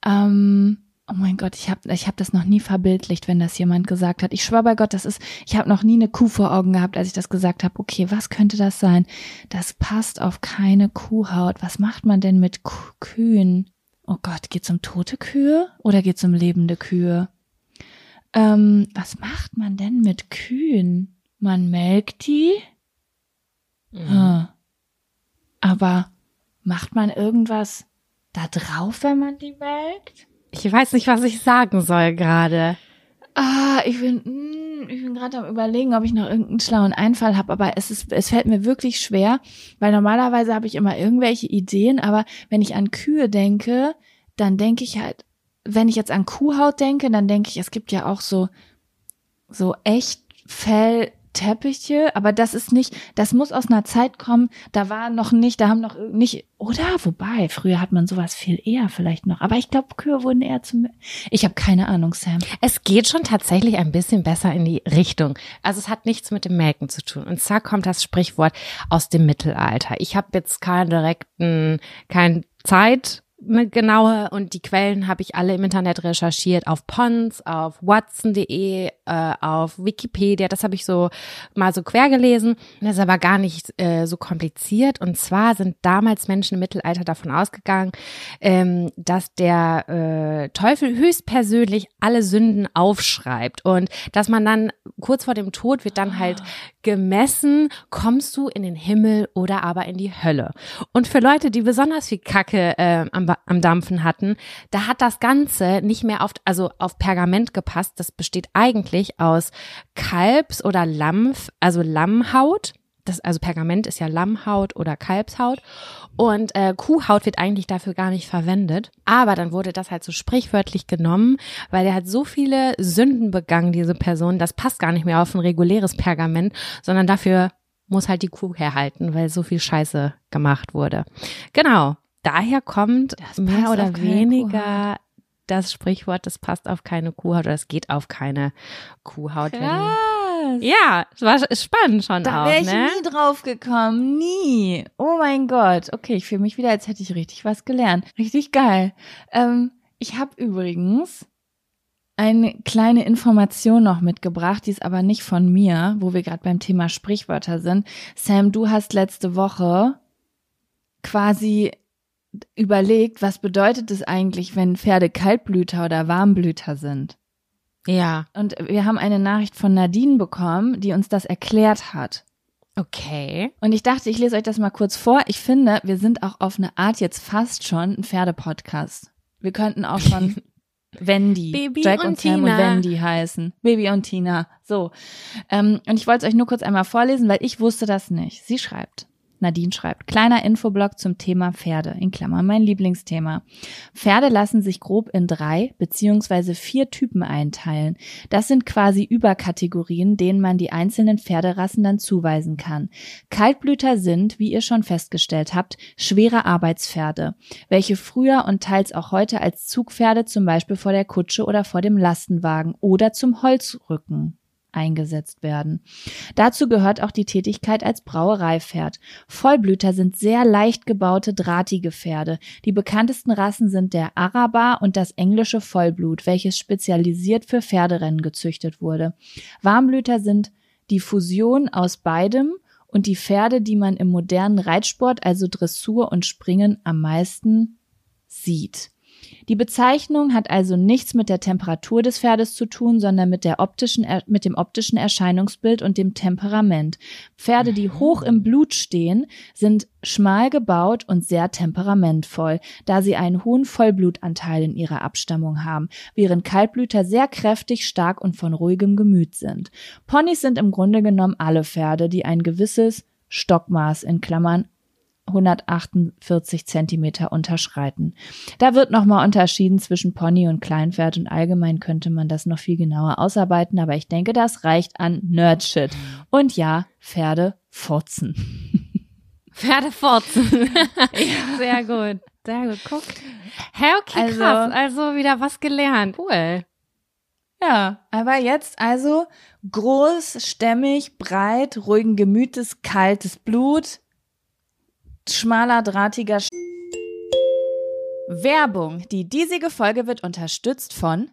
Ähm, oh mein Gott, ich habe ich hab das noch nie verbildlicht, wenn das jemand gesagt hat. Ich schwör bei Gott, das ist, ich habe noch nie eine Kuh vor Augen gehabt, als ich das gesagt habe. Okay, was könnte das sein? Das passt auf keine Kuhhaut. Was macht man denn mit Kühen? Oh Gott, geht's um tote Kühe oder geht's um lebende Kühe? Ähm, was macht man denn mit Kühen? Man melkt die? Mhm. Hm. Aber macht man irgendwas da drauf, wenn man die melkt? Ich weiß nicht, was ich sagen soll gerade. Ah, ich bin, hm, ich bin gerade am überlegen, ob ich noch irgendeinen schlauen Einfall habe, aber es ist, es fällt mir wirklich schwer, weil normalerweise habe ich immer irgendwelche Ideen, aber wenn ich an Kühe denke, dann denke ich halt, wenn ich jetzt an Kuhhaut denke, dann denke ich, es gibt ja auch so so echt Fell Teppiche, aber das ist nicht, das muss aus einer Zeit kommen, da war noch nicht, da haben noch nicht, oder? Wobei, früher hat man sowas viel eher vielleicht noch. Aber ich glaube, Kühe wurden eher zum, ich habe keine Ahnung, Sam. Es geht schon tatsächlich ein bisschen besser in die Richtung. Also es hat nichts mit dem Melken zu tun. Und zwar kommt das Sprichwort aus dem Mittelalter. Ich habe jetzt keinen direkten, kein Zeit, eine genaue und die Quellen habe ich alle im Internet recherchiert auf Pons, auf Watson.de, äh, auf Wikipedia. Das habe ich so mal so quer gelesen. Das ist aber gar nicht äh, so kompliziert. Und zwar sind damals Menschen im Mittelalter davon ausgegangen, ähm, dass der äh, Teufel höchstpersönlich alle Sünden aufschreibt und dass man dann kurz vor dem Tod wird dann halt gemessen, kommst du in den Himmel oder aber in die Hölle. Und für Leute, die besonders viel Kacke äh, am, am Dampfen hatten, da hat das Ganze nicht mehr auf, also auf Pergament gepasst. Das besteht eigentlich aus Kalbs- oder Lampf, also Lammhaut. Das, also Pergament ist ja Lammhaut oder Kalbshaut und äh, Kuhhaut wird eigentlich dafür gar nicht verwendet. Aber dann wurde das halt so sprichwörtlich genommen, weil er hat so viele Sünden begangen, diese Person, das passt gar nicht mehr auf ein reguläres Pergament, sondern dafür muss halt die Kuh herhalten, weil so viel Scheiße gemacht wurde. Genau, daher kommt mehr oder weniger das Sprichwort, das passt auf keine Kuhhaut oder es geht auf keine Kuhhaut. Ja, es war spannend schon da auch. wäre ich ne? nie drauf gekommen, nie. Oh mein Gott. Okay, ich fühle mich wieder, als hätte ich richtig was gelernt. Richtig geil. Ähm, ich habe übrigens eine kleine Information noch mitgebracht, die ist aber nicht von mir, wo wir gerade beim Thema Sprichwörter sind. Sam, du hast letzte Woche quasi überlegt, was bedeutet es eigentlich, wenn Pferde Kaltblüter oder Warmblüter sind? Ja. Und wir haben eine Nachricht von Nadine bekommen, die uns das erklärt hat. Okay. Und ich dachte, ich lese euch das mal kurz vor. Ich finde, wir sind auch auf eine Art jetzt fast schon ein Pferdepodcast. Wir könnten auch schon Wendy, Baby Jack und und, Sam Tina. und Wendy heißen. Baby und Tina. So. Ähm, und ich wollte es euch nur kurz einmal vorlesen, weil ich wusste das nicht. Sie schreibt. Nadine schreibt, kleiner Infoblock zum Thema Pferde, in Klammern mein Lieblingsthema. Pferde lassen sich grob in drei beziehungsweise vier Typen einteilen. Das sind quasi Überkategorien, denen man die einzelnen Pferderassen dann zuweisen kann. Kaltblüter sind, wie ihr schon festgestellt habt, schwere Arbeitspferde, welche früher und teils auch heute als Zugpferde zum Beispiel vor der Kutsche oder vor dem Lastenwagen oder zum Holzrücken eingesetzt werden. Dazu gehört auch die Tätigkeit als Brauereipferd. Vollblüter sind sehr leicht gebaute, drahtige Pferde. Die bekanntesten Rassen sind der Araber und das englische Vollblut, welches spezialisiert für Pferderennen gezüchtet wurde. Warmblüter sind die Fusion aus beidem und die Pferde, die man im modernen Reitsport, also Dressur und Springen, am meisten sieht. Die Bezeichnung hat also nichts mit der Temperatur des Pferdes zu tun, sondern mit, der optischen, mit dem optischen Erscheinungsbild und dem Temperament. Pferde, die hoch im Blut stehen, sind schmal gebaut und sehr temperamentvoll, da sie einen hohen Vollblutanteil in ihrer Abstammung haben, während Kaltblüter sehr kräftig, stark und von ruhigem Gemüt sind. Ponys sind im Grunde genommen alle Pferde, die ein gewisses Stockmaß in Klammern 148 Zentimeter unterschreiten. Da wird nochmal unterschieden zwischen Pony und Kleinpferd und allgemein könnte man das noch viel genauer ausarbeiten, aber ich denke, das reicht an Nerdshit. Und ja, Pferde furzen. Pferdefurzen. Sehr gut. Sehr gut. Guck. Hä, okay, Also- krass. Also wieder was gelernt. Cool. Ja, aber jetzt also groß, stämmig, breit, ruhigen Gemütes, kaltes Blut, schmaler, drahtiger Sch Werbung. Die diesige Folge wird unterstützt von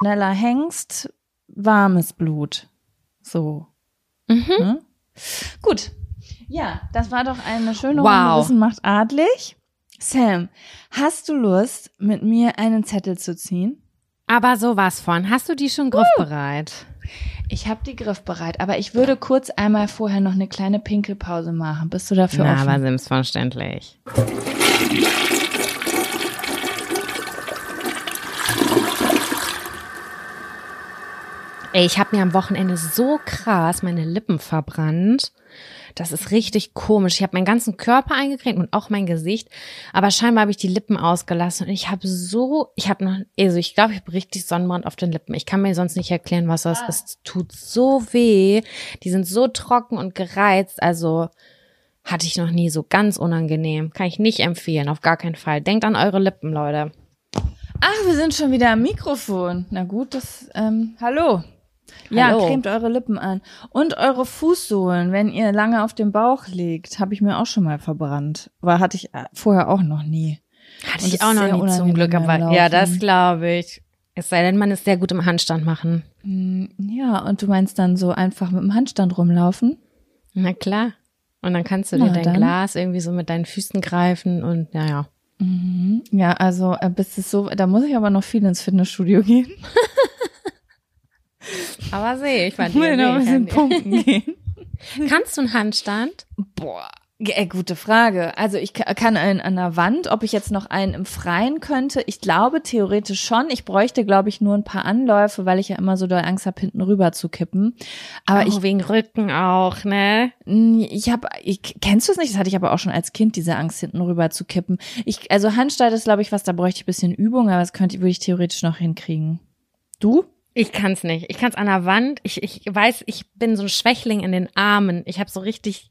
Schneller Hengst, warmes Blut. So. Mhm. Ne? Gut. Ja, das war doch eine schöne Wow. Runde Wissen macht adlig. Sam, hast du Lust, mit mir einen Zettel zu ziehen? Aber sowas von. Hast du die schon griffbereit? Ich habe die griffbereit, aber ich würde kurz einmal vorher noch eine kleine Pinkelpause machen. Bist du dafür Na, offen? aber selbstverständlich. Ey, ich habe mir am Wochenende so krass meine Lippen verbrannt. Das ist richtig komisch. Ich habe meinen ganzen Körper eingecremt und auch mein Gesicht, aber scheinbar habe ich die Lippen ausgelassen und ich habe so, ich habe noch, also ich glaube, ich habe richtig Sonnenbrand auf den Lippen. Ich kann mir sonst nicht erklären, was das ist. Es tut so weh. Die sind so trocken und gereizt. Also hatte ich noch nie so ganz unangenehm. Kann ich nicht empfehlen, auf gar keinen Fall. Denkt an eure Lippen, Leute. Ach, wir sind schon wieder am Mikrofon. Na gut, das, ähm, hallo. Ja, Hallo. cremt eure Lippen an. Und eure Fußsohlen, wenn ihr lange auf dem Bauch liegt, habe ich mir auch schon mal verbrannt. War, hatte ich äh, vorher auch noch nie. Hatte Und ich auch noch nie zum Glück, aber ja, das glaube ich. Es sei denn, man ist sehr gut im Handstand machen. Hm, Ja, und du meinst dann so einfach mit dem Handstand rumlaufen? Na klar. Und dann kannst du Na, dir dein dann. Glas irgendwie so mit deinen Füßen greifen und ja, ja. Ja, also äh, bis es so, da muss ich aber noch viel ins Fitnessstudio gehen. Aber sehe ich Ich will noch ein bisschen pumpen gehen. Kannst du einen Handstand? Boah, äh, gute Frage. Also ich ka- kann einen an der Wand, ob ich jetzt noch einen im Freien könnte. Ich glaube theoretisch schon. Ich bräuchte, glaube ich, nur ein paar Anläufe, weil ich ja immer so doll Angst habe, hinten rüber zu kippen. Aber oh, wegen Rücken auch, ne? ich, ich habe, ich, kennst du es nicht? Das hatte ich aber auch schon als Kind, diese Angst, hinten rüber zu kippen. Ich, also Handstand ist, glaube ich, was, da bräuchte ich ein bisschen Übung, aber das könnte, würde ich theoretisch noch hinkriegen. Du? Ich kann's nicht. Ich kann's an der Wand. Ich, ich weiß, ich bin so ein Schwächling in den Armen. Ich habe so richtig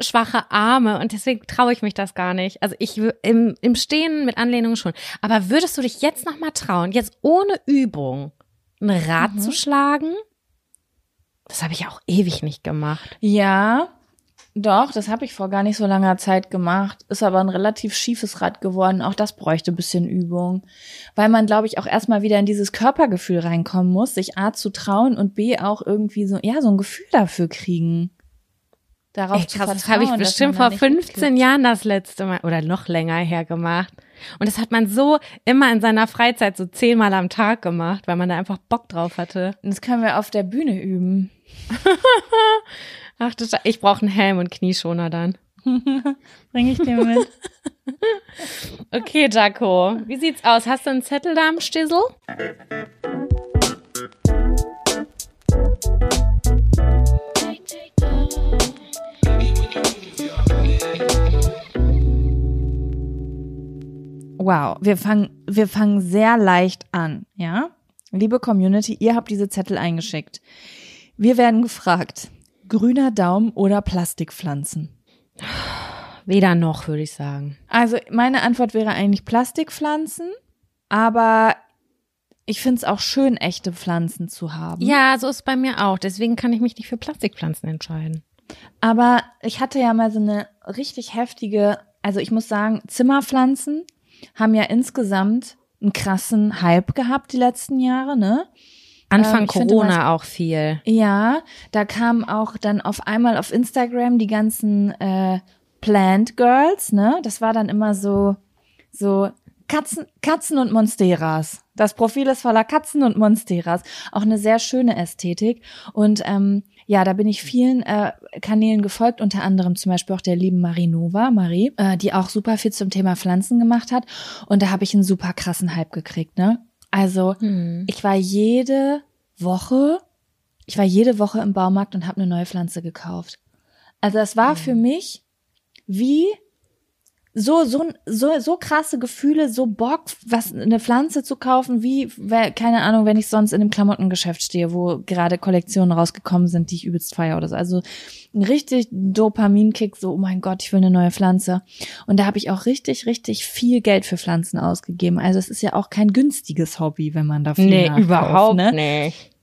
schwache Arme und deswegen traue ich mich das gar nicht. Also ich im, im Stehen mit Anlehnung schon. Aber würdest du dich jetzt noch mal trauen, jetzt ohne Übung ein Rad zu schlagen? Das habe ich auch ewig nicht gemacht. Ja, doch, das habe ich vor gar nicht so langer Zeit gemacht. Ist aber ein relativ schiefes Rad geworden. Auch das bräuchte ein bisschen Übung. Weil man, glaube ich, auch erstmal wieder in dieses Körpergefühl reinkommen muss, sich A zu trauen und B auch irgendwie so, ja, so ein Gefühl dafür kriegen. Darauf zu krass, das habe ich bestimmt vor nicht 15 mitkriegt. Jahren das letzte Mal oder noch länger her gemacht. Und das hat man so immer in seiner Freizeit so zehnmal am Tag gemacht, weil man da einfach Bock drauf hatte. Das können wir auf der Bühne üben. Ach, du Sche- ich brauche einen Helm und Knieschoner dann. Bring ich dir mit. Okay, Jaco, wie sieht's aus? Hast du einen Zettel da am Stissel? Wow, wir fangen, wir fangen sehr leicht an, ja? Liebe Community, ihr habt diese Zettel eingeschickt. Wir werden gefragt, grüner Daumen oder Plastikpflanzen? Weder noch, würde ich sagen. Also meine Antwort wäre eigentlich Plastikpflanzen, aber ich finde es auch schön, echte Pflanzen zu haben. Ja, so ist es bei mir auch. Deswegen kann ich mich nicht für Plastikpflanzen entscheiden. Aber ich hatte ja mal so eine richtig heftige, also ich muss sagen, Zimmerpflanzen haben ja insgesamt einen krassen Hype gehabt die letzten Jahre, ne? Anfang Ähm, finde, Corona was- auch viel. Ja, da kamen auch dann auf einmal auf Instagram die ganzen äh, Plant Girls, ne? Das war dann immer so, so Katzen, Katzen und Monsteras. Das Profil ist voller Katzen und Monsteras. Auch eine sehr schöne Ästhetik. Und ähm, ja, da bin ich vielen äh, Kanälen gefolgt, unter anderem zum Beispiel auch der lieben Marinova, Marie, äh, die auch super viel zum Thema Pflanzen gemacht hat. Und da habe ich einen super krassen Hype gekriegt, ne? Also hm. ich war jede Woche, ich war jede Woche im Baumarkt und habe eine neue Pflanze gekauft. Also das war hm. für mich wie so, so, so, so krasse Gefühle, so Bock, was, eine Pflanze zu kaufen, wie, keine Ahnung, wenn ich sonst in einem Klamottengeschäft stehe, wo gerade Kollektionen rausgekommen sind, die ich übelst feier oder so. Also ein richtig Dopaminkick, so, oh mein Gott, ich will eine neue Pflanze. Und da habe ich auch richtig, richtig viel Geld für Pflanzen ausgegeben. Also es ist ja auch kein günstiges Hobby, wenn man dafür Nee, nachkauft, überhaupt ne? nicht.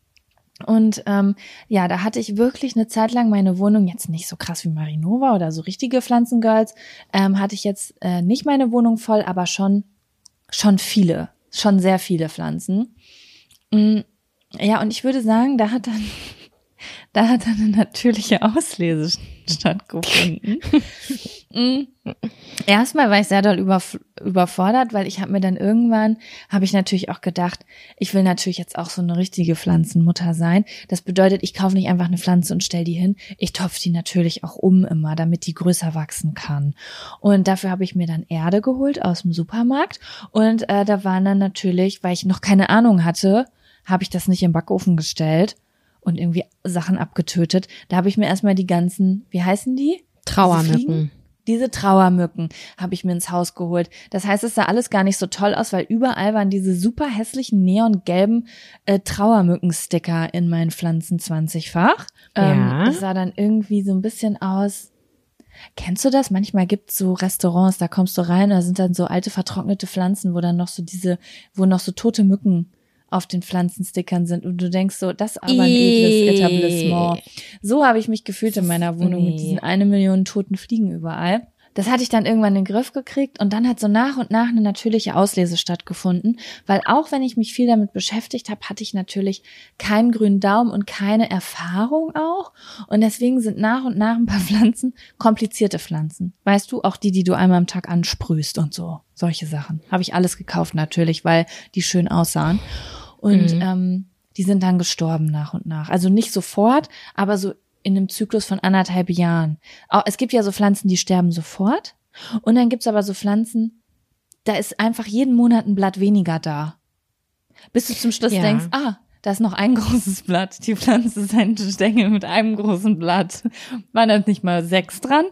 Und ähm, ja, da hatte ich wirklich eine Zeit lang meine Wohnung, jetzt nicht so krass wie Marinova oder so richtige Pflanzengirls, ähm, hatte ich jetzt äh, nicht meine Wohnung voll, aber schon, schon viele, schon sehr viele Pflanzen. Mm, ja, und ich würde sagen, da hat dann da hat dann eine natürliche Auslese stattgefunden. Mm. Erstmal war ich sehr doll über, überfordert, weil ich habe mir dann irgendwann, habe ich natürlich auch gedacht, ich will natürlich jetzt auch so eine richtige Pflanzenmutter sein. Das bedeutet, ich kaufe nicht einfach eine Pflanze und stell die hin. Ich topfe die natürlich auch um immer, damit die größer wachsen kann. Und dafür habe ich mir dann Erde geholt aus dem Supermarkt. Und äh, da waren dann natürlich, weil ich noch keine Ahnung hatte, habe ich das nicht im Backofen gestellt und irgendwie Sachen abgetötet. Da habe ich mir erstmal die ganzen, wie heißen die? Trauermücken. Diese Trauermücken habe ich mir ins Haus geholt. Das heißt, es sah alles gar nicht so toll aus, weil überall waren diese super hässlichen neongelben äh, Trauermückensticker in meinen Pflanzen 20-fach. Ähm, ja. Das sah dann irgendwie so ein bisschen aus. Kennst du das? Manchmal gibt's so Restaurants, da kommst du rein, da sind dann so alte vertrocknete Pflanzen, wo dann noch so diese, wo noch so tote Mücken auf den Pflanzenstickern sind und du denkst so, das ist aber ein edles Etablissement. So habe ich mich gefühlt in meiner Wohnung mit diesen eine Million toten Fliegen überall. Das hatte ich dann irgendwann in den Griff gekriegt und dann hat so nach und nach eine natürliche Auslese stattgefunden, weil auch wenn ich mich viel damit beschäftigt habe, hatte ich natürlich keinen grünen Daumen und keine Erfahrung auch und deswegen sind nach und nach ein paar Pflanzen komplizierte Pflanzen. Weißt du, auch die, die du einmal am Tag ansprühst und so, solche Sachen. Habe ich alles gekauft natürlich, weil die schön aussahen. Und mhm. ähm, die sind dann gestorben nach und nach. Also nicht sofort, aber so in einem Zyklus von anderthalb Jahren. Es gibt ja so Pflanzen, die sterben sofort. Und dann gibt's aber so Pflanzen, da ist einfach jeden Monat ein Blatt weniger da. Bis du zum Schluss ja. denkst, ah, da ist noch ein großes Blatt. Die Pflanze ist ein Stängel mit einem großen Blatt. Waren da nicht mal sechs dran.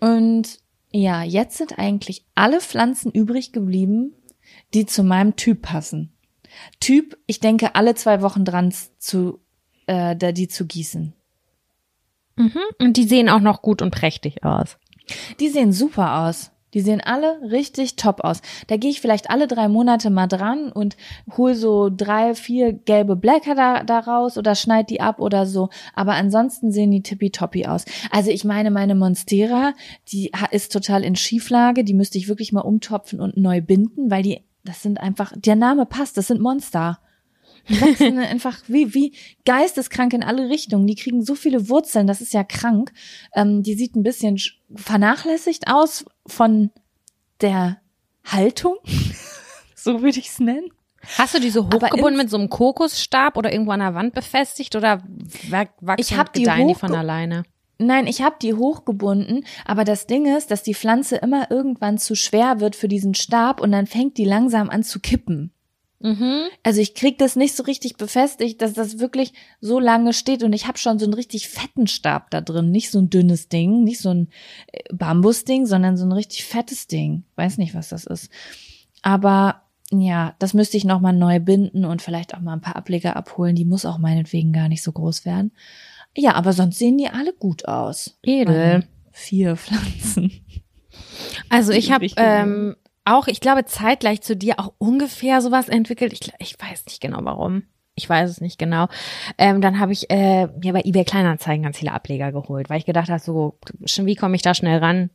Und ja, jetzt sind eigentlich alle Pflanzen übrig geblieben, die zu meinem Typ passen. Typ, ich denke, alle zwei Wochen dran zu, äh, da die zu gießen. Mhm. Und die sehen auch noch gut und prächtig aus. Die sehen super aus. Die sehen alle richtig top aus. Da gehe ich vielleicht alle drei Monate mal dran und hol so drei, vier gelbe Blätter da, da raus oder schneid die ab oder so. Aber ansonsten sehen die tippitoppi aus. Also ich meine, meine Monstera, die ist total in Schieflage. Die müsste ich wirklich mal umtopfen und neu binden, weil die das sind einfach, der Name passt, das sind Monster. Die wachsen einfach wie, wie geisteskrank in alle Richtungen. Die kriegen so viele Wurzeln, das ist ja krank. Ähm, die sieht ein bisschen vernachlässigt aus von der Haltung. so würde ich es nennen. Hast du die so hochgebunden mit so einem Kokosstab oder irgendwo an der Wand befestigt oder wachsen ich hab die, die von alleine? Nein, ich habe die hochgebunden, aber das Ding ist, dass die Pflanze immer irgendwann zu schwer wird für diesen Stab und dann fängt die langsam an zu kippen. Mhm. Also ich krieg das nicht so richtig befestigt, dass das wirklich so lange steht und ich habe schon so einen richtig fetten Stab da drin, nicht so ein dünnes Ding, nicht so ein äh, Bambusding, sondern so ein richtig fettes Ding. Weiß nicht, was das ist. Aber ja, das müsste ich noch mal neu binden und vielleicht auch mal ein paar Ableger abholen. Die muss auch meinetwegen gar nicht so groß werden. Ja, aber sonst sehen die alle gut aus. Edel. vier Pflanzen. Also ich habe ähm, auch, ich glaube, zeitgleich zu dir auch ungefähr sowas entwickelt. Ich, ich weiß nicht genau warum. Ich weiß es nicht genau. Ähm, dann habe ich äh, mir bei eBay Kleinanzeigen ganz viele Ableger geholt, weil ich gedacht habe, so, wie komme ich da schnell ran?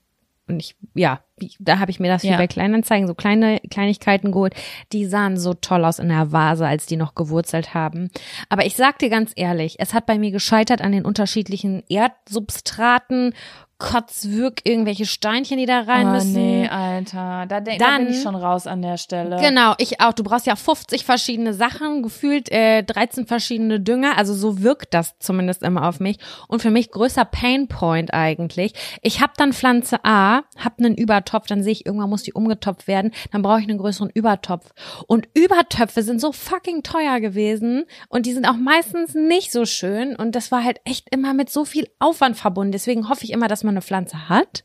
Und ich, ja, da habe ich mir das wie Ja. bei Kleinanzeigen, so kleine Kleinigkeiten geholt. Die sahen so toll aus in der Vase, als die noch gewurzelt haben. Aber ich sag dir ganz ehrlich, es hat bei mir gescheitert an den unterschiedlichen Erdsubstraten, Kotzwirk, irgendwelche Steinchen, die da rein oh, müssen. nee, Alter. Da, denk, da Dann- bin ich schon raus an der Stelle. Genau, ich auch. Du brauchst ja 50 verschiedene Sachen, gefühlt äh, 13 verschiedene Dünger. Also so wirkt das zumindest immer auf mich. Und für mich größer Painpoint eigentlich. Ich habe dann Pflanze A, hab einen Übertopf, dann sehe ich, irgendwann muss die umgetopft werden. Dann brauche ich einen größeren Übertopf. Und Übertöpfe sind so fucking teuer gewesen. Und die sind auch meistens nicht so schön. Und das war halt echt immer mit so viel Aufwand verbunden. Deswegen hoffe ich immer, dass man eine Pflanze hat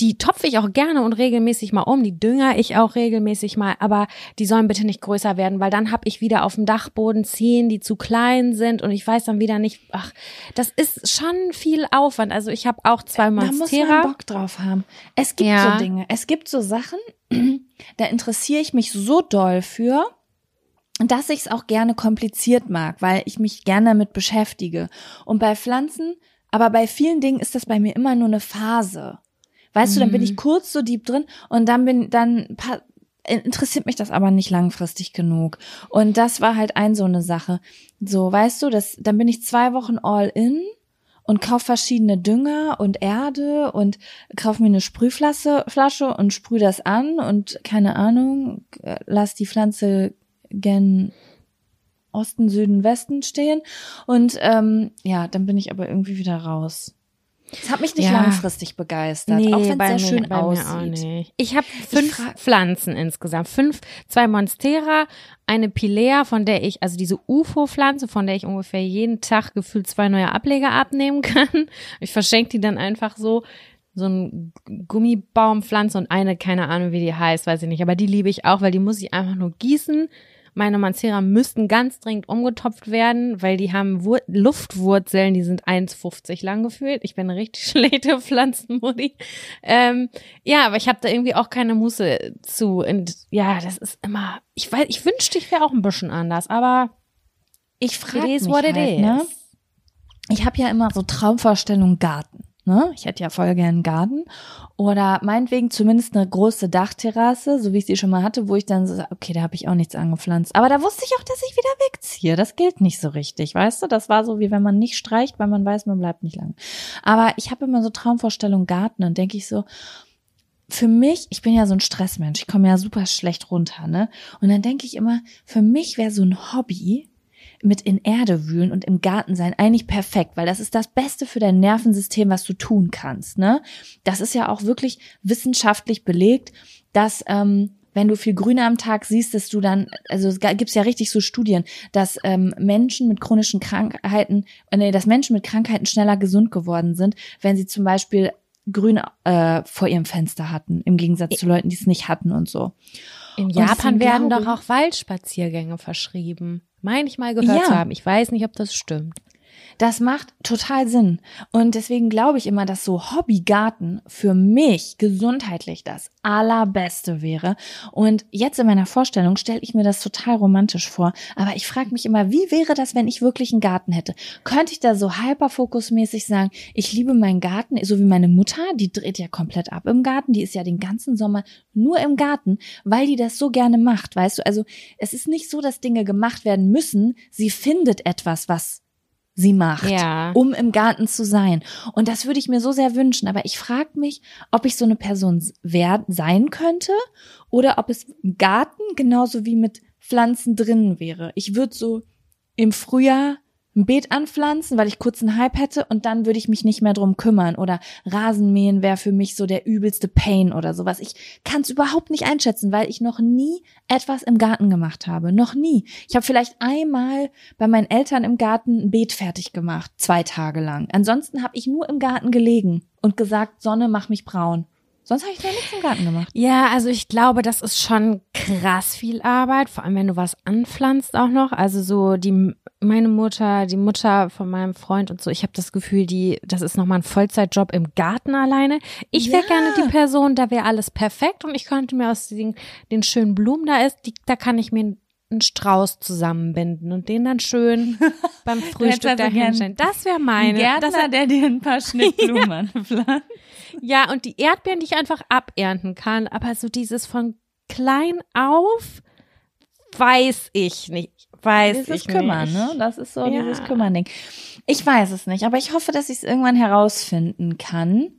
die topfe ich auch gerne und regelmäßig mal um, die dünger ich auch regelmäßig mal, aber die sollen bitte nicht größer werden, weil dann habe ich wieder auf dem Dachboden Zehen, die zu klein sind und ich weiß dann wieder nicht, ach, das ist schon viel Aufwand. Also ich habe auch zwei Da muss man Monstera. Bock drauf haben. Es gibt Ja. so Dinge, es gibt so Sachen, da interessiere ich mich so doll für, dass ich es auch gerne kompliziert mag, weil ich mich gerne damit beschäftige. Und bei Pflanzen, aber bei vielen Dingen ist das bei mir immer nur eine Phase. Weißt du, dann bin ich kurz so deep drin und dann bin dann interessiert mich das aber nicht langfristig genug. Und das war halt ein so eine Sache. So, weißt du, das, dann bin ich zwei Wochen all in und kauf verschiedene Dünger und Erde und kauf mir eine Sprühflasche Flasche und sprüh das an und keine Ahnung, äh, lass die Pflanze gen Osten, Süden, Westen stehen und ähm, ja, dann bin ich aber irgendwie wieder raus. Das hat mich nicht Ja. langfristig begeistert, auch wenn es sehr schön bei aussieht. Mir auch nicht. Ich habe fünf fra- Pflanzen insgesamt. Fünf, zwei Monstera, eine Pilea, von der ich, also diese UFO-Pflanze, von der ich ungefähr jeden Tag gefühlt zwei neue Ableger abnehmen kann. Ich verschenke die dann einfach so. So ein Gummibaumpflanze und eine, keine Ahnung, wie die heißt, weiß ich nicht. Aber die liebe ich auch, weil die muss ich einfach nur gießen. Meine Monstera müssten ganz dringend umgetopft werden, weil die haben Wur Luftwurzeln, die sind 1,50 lang gefühlt. Ich bin eine richtig schlechte Pflanzenmutti. Ähm, ja, aber ich habe da irgendwie auch keine Muße zu. Und ja, das ist immer, ich weiß, ich wünschte, ich wäre auch ein bisschen anders, aber Ich frage mich what it halt, is. ne? Ich habe ja immer so Traumvorstellungen Garten. Ne? Ich hätte ja voll gern einen Garten oder meinetwegen zumindest eine große Dachterrasse, so wie ich sie schon mal hatte, wo ich dann so, okay, da habe ich auch nichts angepflanzt. Aber da wusste ich auch, dass ich wieder wegziehe. Das gilt nicht so richtig, weißt du? Das war so, wie wenn man nicht streicht, weil man weiß, man bleibt nicht lange. Aber ich habe immer so Traumvorstellungen Garten und denke ich so, für mich, ich bin ja so ein Stressmensch, ich komme ja super schlecht runter, ne? Und dann denke ich immer, für mich wäre so ein Hobby mit in Erde wühlen und im Garten sein eigentlich perfekt, weil das ist das Beste für dein Nervensystem, was du tun kannst, ne? Das ist ja auch wirklich wissenschaftlich belegt, dass ähm, wenn du viel Grüne am Tag siehst, dass du dann, also es gibt's ja richtig so Studien, dass ähm, Menschen mit chronischen Krankheiten, äh, nee, dass Menschen mit Krankheiten schneller gesund geworden sind, wenn sie zum Beispiel Grün äh, vor ihrem Fenster hatten, im Gegensatz zu Leuten, die es nicht hatten und so. In Japan werden doch auch Waldspaziergänge verschrieben. Meine ich mal gehört Ja. zu haben. Ich weiß nicht, ob das stimmt. Das macht total Sinn. Und deswegen glaube ich immer, dass so Hobbygarten für mich gesundheitlich das allerbeste wäre. Und jetzt in meiner Vorstellung stelle ich mir das total romantisch vor. Aber ich frage mich immer, wie wäre das, wenn ich wirklich einen Garten hätte? Könnte ich da so hyperfokusmäßig sagen, ich liebe meinen Garten, so wie meine Mutter, die dreht ja komplett ab im Garten, die ist ja den ganzen Sommer nur im Garten, weil die das so gerne macht, weißt du? Also es ist nicht so, dass Dinge gemacht werden müssen. Sie findet etwas, was sie macht, Ja. um im Garten zu sein. Und das würde ich mir so sehr wünschen. Aber ich frage mich, ob ich so eine Person wer sein könnte oder ob es im Garten genauso wie mit Pflanzen drinnen wäre. Ich würde so im Frühjahr ein Beet anpflanzen, weil ich kurz einen Hype hätte und dann würde ich mich nicht mehr drum kümmern. Oder Rasenmähen wäre für mich so der übelste Pain oder sowas. Ich kann es überhaupt nicht einschätzen, weil ich noch nie etwas im Garten gemacht habe. Noch nie. Ich habe vielleicht einmal bei meinen Eltern im Garten ein Beet fertig gemacht, zwei Tage lang. Ansonsten habe ich nur im Garten gelegen und gesagt, Sonne, mach mich braun. Sonst habe ich noch nichts im Garten gemacht. Ja, also ich glaube, das ist schon krass viel Arbeit, vor allem wenn du was anpflanzt auch noch. Also so die meine Mutter, die Mutter von meinem Freund und so, ich habe das Gefühl, die das ist nochmal ein Vollzeitjob im Garten alleine. Ich wäre Ja. gerne die Person, da wäre alles perfekt und ich könnte mir aus den, den schönen Blumen da ist, die, da kann ich mir einen Strauß zusammenbinden und den dann schön beim Frühstück also da gern hinstellen. Das wäre meine. das, der dir ein paar Schnittblumen anpflanzt. Ja, und die Erdbeeren, die ich einfach abernten kann, aber so dieses von klein auf, weiß ich nicht. Weiß dieses ich Kümmern, nicht. ne? Das ist so Ja. dieses Kümmern-Ding. Ich weiß es nicht, aber ich hoffe, dass ich es irgendwann herausfinden kann.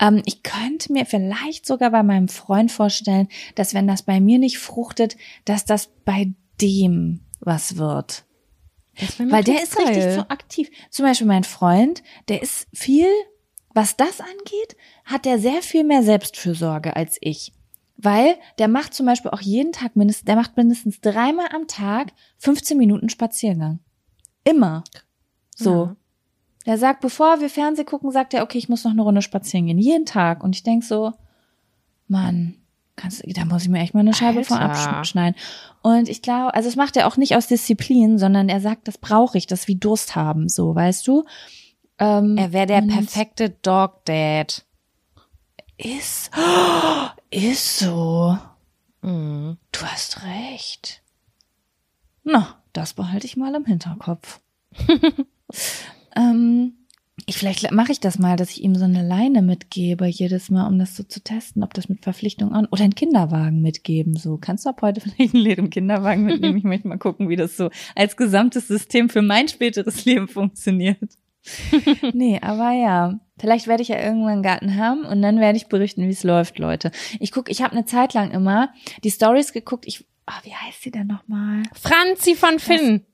Ähm, ich könnte mir vielleicht sogar bei meinem Freund vorstellen, dass wenn das bei mir nicht fruchtet, dass das bei dem was wird. Weil der ist richtig geil. so aktiv. Zum Beispiel mein Freund, der ist viel, was das angeht, hat der sehr viel mehr Selbstfürsorge als ich. Weil der macht zum Beispiel auch jeden Tag mindestens, der macht mindestens dreimal am Tag 15 Minuten Spaziergang. Immer. So. Ja. Der sagt, bevor wir Fernseh gucken, sagt er, okay, ich muss noch eine Runde spazieren gehen. Jeden Tag. Und ich denk so, Mann, kannst, da muss ich mir echt mal eine Scheibe von Alter. abschneiden. Und ich glaube, also das macht er auch nicht aus Disziplin, sondern er sagt, das brauche ich, das wie Durst haben, so, weißt du? Ähm, Er wäre der perfekte Dog Dad. Ist, ist so. Mhm. Du hast recht. Na, das behalte ich mal im Hinterkopf. ähm, ich, vielleicht mache ich das mal, dass ich ihm so eine Leine mitgebe, jedes Mal, um das so zu testen, ob das mit Verpflichtung an oder einen Kinderwagen mitgeben. So, kannst du ab heute vielleicht ein Lied im Kinderwagen mitnehmen? Ich möchte mal gucken, wie das so als gesamtes System für mein späteres Leben funktioniert. nee, aber ja, vielleicht werde ich ja irgendwann einen Garten haben und dann werde ich berichten, wie es läuft, Leute. Ich guck, ich habe eine Zeit lang immer die Stories geguckt. Ich, ah, wie heißt sie denn nochmal? Franzi von Finn.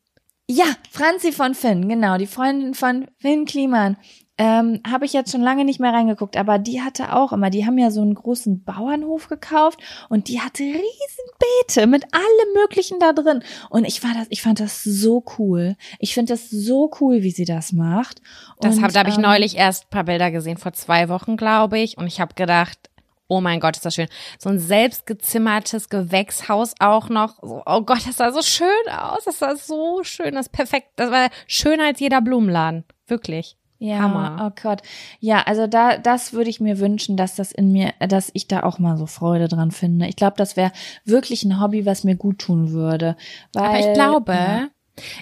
Ja, Franzi von Finn, genau, die Freundin von Finn Kliman. Ähm, habe ich jetzt schon lange nicht mehr reingeguckt, aber die hatte auch immer, die haben ja so einen großen Bauernhof gekauft und die hatte riesen Beete mit allem möglichen da drin. Und ich war das, ich fand das so cool. Ich finde das so cool, wie sie das macht. Das Und, hab, da habe ich ähm, neulich erst ein paar Bilder gesehen, vor zwei Wochen, glaube ich. Und ich habe gedacht, oh mein Gott, ist das schön. So ein selbstgezimmertes Gewächshaus auch noch. Oh Gott, das sah so schön aus. Das sah so schön. Das ist perfekt. Das war schöner als jeder Blumenladen. Wirklich. Ja, Hammer. oh Gott. Ja, also da, das würde ich mir wünschen, dass das in mir, dass ich da auch mal so Freude dran finde. Ich glaube, das wäre wirklich ein Hobby, was mir gut tun würde. Weil, Aber ich glaube, ja.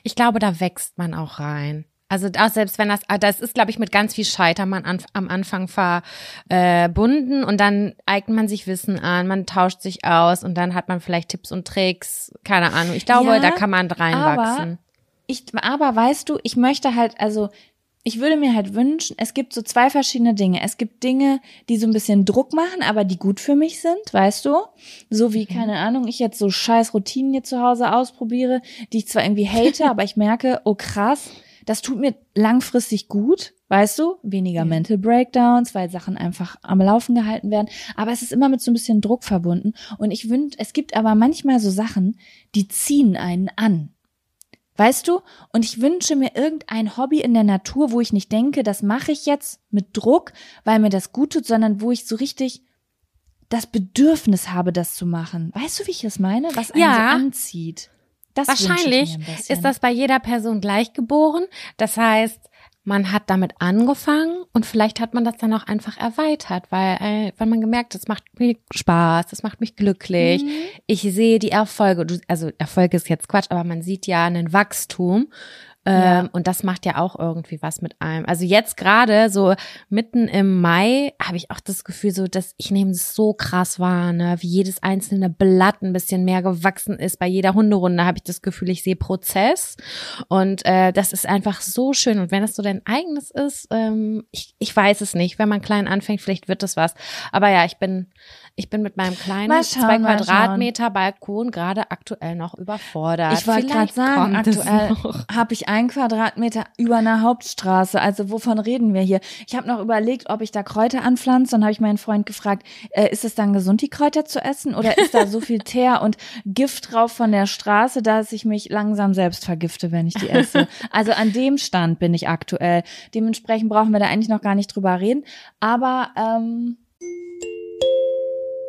ich glaube, da wächst man auch rein. Also auch selbst wenn das, ah, das ist, glaube ich, mit ganz viel Scheitern man an, am Anfang verbunden und dann eignet man sich Wissen an, man tauscht sich aus und dann hat man vielleicht Tipps und Tricks, keine Ahnung. Ich glaube, Ja, da kann man reinwachsen. Ich, aber weißt du, ich möchte halt, also ich würde mir halt wünschen, es gibt so zwei verschiedene Dinge. Es gibt Dinge, die so ein bisschen Druck machen, aber die gut für mich sind, weißt du? So wie, keine Ahnung, ich jetzt so scheiß Routinen hier zu Hause ausprobiere, die ich zwar irgendwie hate, aber ich merke, oh krass, das tut mir langfristig gut, weißt du? Weniger Mental Breakdowns, weil Sachen einfach am Laufen gehalten werden. Aber es ist immer mit so ein bisschen Druck verbunden. Und ich wünsche, es gibt aber manchmal so Sachen, die ziehen einen an. Weißt du? Und ich wünsche mir irgendein Hobby in der Natur, wo ich nicht denke, das mache ich jetzt mit Druck, weil mir das gut tut, sondern wo ich so richtig das Bedürfnis habe, das zu machen. Weißt du, wie ich das meine? Was einen Ja. so anzieht. Das Wahrscheinlich ist das bei jeder Person gleich geboren. Das heißt, man hat damit angefangen und vielleicht hat man das dann auch einfach erweitert, weil, äh, weil man gemerkt, es macht mir Spaß, es macht mich glücklich. Mhm. Ich sehe die Erfolge. Also Erfolge ist jetzt Quatsch, aber man sieht ja einen Wachstum. Ähm, Ja. Und das macht ja auch irgendwie was mit einem. Also jetzt gerade so mitten im Mai habe ich auch das Gefühl, so dass ich nehme es so krass wahr, ne? wie jedes einzelne Blatt ein bisschen mehr gewachsen ist. Bei jeder Hunderunde habe ich das Gefühl, ich sehe Prozess. Und äh, das ist einfach so schön. Und wenn das so dein eigenes ist, ähm, ich, ich weiß es nicht. Wenn man klein anfängt, vielleicht wird das was. Aber ja, ich bin, ich bin mit meinem kleinen schauen, zwei Quadratmeter Balkon gerade aktuell noch überfordert. Ich wollte gerade sagen, aktuell habe ich einen Quadratmeter über einer Hauptstraße. Also wovon reden wir hier? Ich habe noch überlegt, ob ich da Kräuter anpflanze und habe ich meinen Freund gefragt, äh, ist es dann gesund, die Kräuter zu essen oder ist da so viel Teer und Gift drauf von der Straße, dass ich mich langsam selbst vergifte, wenn ich die esse? Also an dem Stand bin ich aktuell. Dementsprechend brauchen wir da eigentlich noch gar nicht drüber reden. Aber ähm,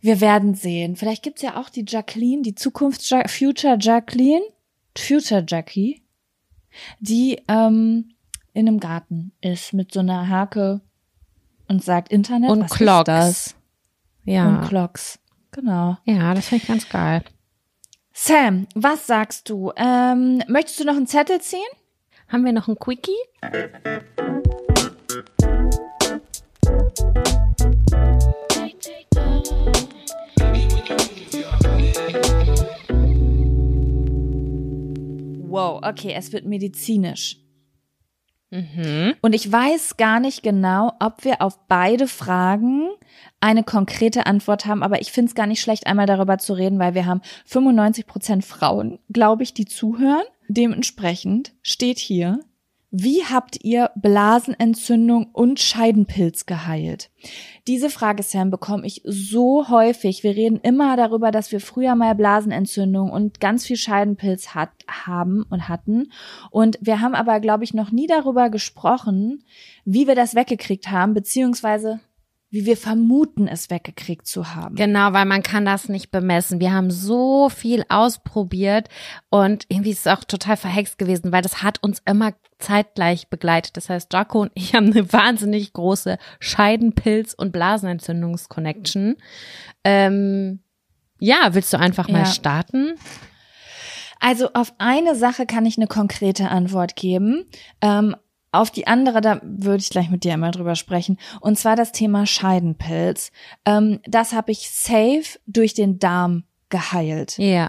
Wir werden sehen. Vielleicht gibt's ja auch die Jacqueline, die Zukunfts Future Jacqueline, Future Jackie, die ähm, in einem Garten ist mit so einer Hake und sagt Internet. Und was Clocks. Ist das? Ja. Und Clocks. Genau. Ja, das finde ich ganz geil. Sam, was sagst du? Ähm, möchtest du noch einen Zettel ziehen? Haben wir noch ein Quickie? Wow, okay, es wird medizinisch. Mhm. Und ich weiß gar nicht genau, ob wir auf beide Fragen eine konkrete Antwort haben, aber ich finde es gar nicht schlecht, einmal darüber zu reden, weil wir haben 95 Prozent Frauen, glaube ich, die zuhören. Dementsprechend steht hier, wie habt ihr Blasenentzündung und Scheidenpilz geheilt? Diese Frage, Sam, bekomme ich so häufig. Wir reden immer darüber, dass wir früher mal Blasenentzündung und ganz viel Scheidenpilz hat, haben und hatten. Und wir haben aber, glaube ich, noch nie darüber gesprochen, wie wir das weggekriegt haben, beziehungsweise wie wir vermuten, es weggekriegt zu haben. Genau, weil man kann das nicht bemessen. Wir haben so viel ausprobiert und irgendwie ist es auch total verhext gewesen, weil das hat uns immer zeitgleich begleitet. Das heißt, Jaco und ich haben eine wahnsinnig große Scheidenpilz- und Blasenentzündungsconnection. Ähm, ja, willst du einfach mal Ja. starten? Also auf eine Sache kann ich eine konkrete Antwort geben. Ähm, auf die andere, da würde ich gleich mit dir einmal drüber sprechen. Und zwar das Thema Scheidenpilz. Ähm, das habe ich safe durch den Darm geheilt. Ja.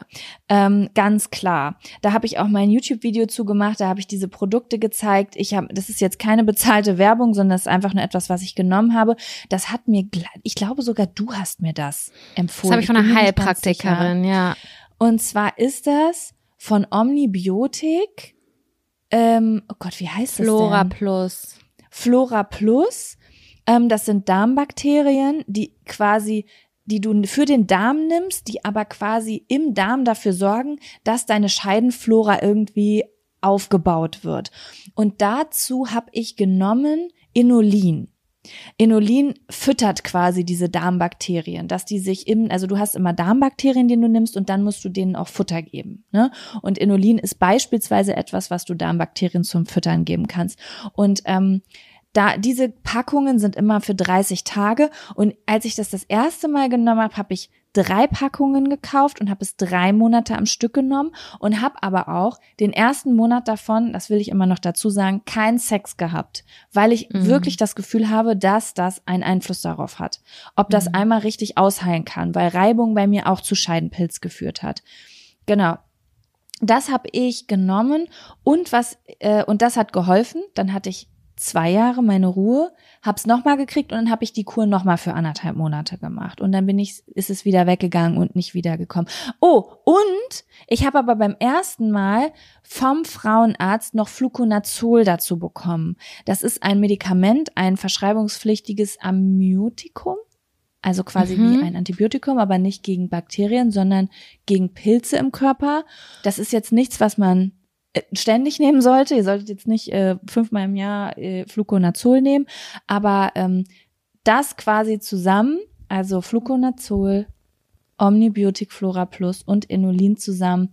Ähm, ganz klar. Da habe ich auch mein YouTube-Video zugemacht, da habe ich diese Produkte gezeigt. Ich habe, das ist jetzt keine bezahlte Werbung, sondern das ist einfach nur etwas, was ich genommen habe. Das hat mir, ich glaube sogar du hast mir das empfohlen. Das habe ich von einer. Heilpraktikerin, ja. Und zwar ist das von Omnibiotik. Ähm, oh Gott, wie heißt Flora das denn? Plus. Flora Plus. Ähm, das sind Darmbakterien, die quasi, die du für den Darm nimmst, die aber quasi im Darm dafür sorgen, dass deine Scheidenflora irgendwie aufgebaut wird. Und dazu habe ich genommen Inulin. Inulin füttert quasi diese Darmbakterien, dass die sich im, also du hast immer Darmbakterien, die du nimmst und dann musst du denen auch Futter geben. Ne? Und Inulin ist beispielsweise etwas, was du Darmbakterien zum Füttern geben kannst. Und ähm, da diese Packungen sind immer für 30 Tage und als ich das das erste Mal genommen habe, habe ich drei Packungen gekauft und habe es drei Monate am Stück genommen und habe aber auch den ersten Monat davon, das will ich immer noch dazu sagen, keinen Sex gehabt, weil ich Mhm. wirklich das Gefühl habe, dass das einen Einfluss darauf hat, ob das Mhm. einmal richtig ausheilen kann, weil Reibung bei mir auch zu Scheidenpilz geführt hat. Genau. Das habe ich genommen und was äh, und das hat geholfen. Dann hatte ich zwei Jahre meine Ruhe, hab's nochmal gekriegt und dann habe ich die Kur nochmal für anderthalb Monate gemacht. Und dann bin ich, ist es wieder weggegangen und nicht wiedergekommen. Oh, und ich habe aber beim ersten Mal vom Frauenarzt noch Fluconazol dazu bekommen. Das ist ein Medikament, ein verschreibungspflichtiges Amniotikum. Also quasi mhm. wie ein Antibiotikum, aber nicht gegen Bakterien, sondern gegen Pilze im Körper. Das ist jetzt nichts, was man ständig nehmen sollte. Ihr solltet jetzt nicht äh, fünfmal im Jahr äh, Fluconazol nehmen, aber ähm, das quasi zusammen, also Fluconazol, Omnibiotic Flora Plus und Inulin zusammen,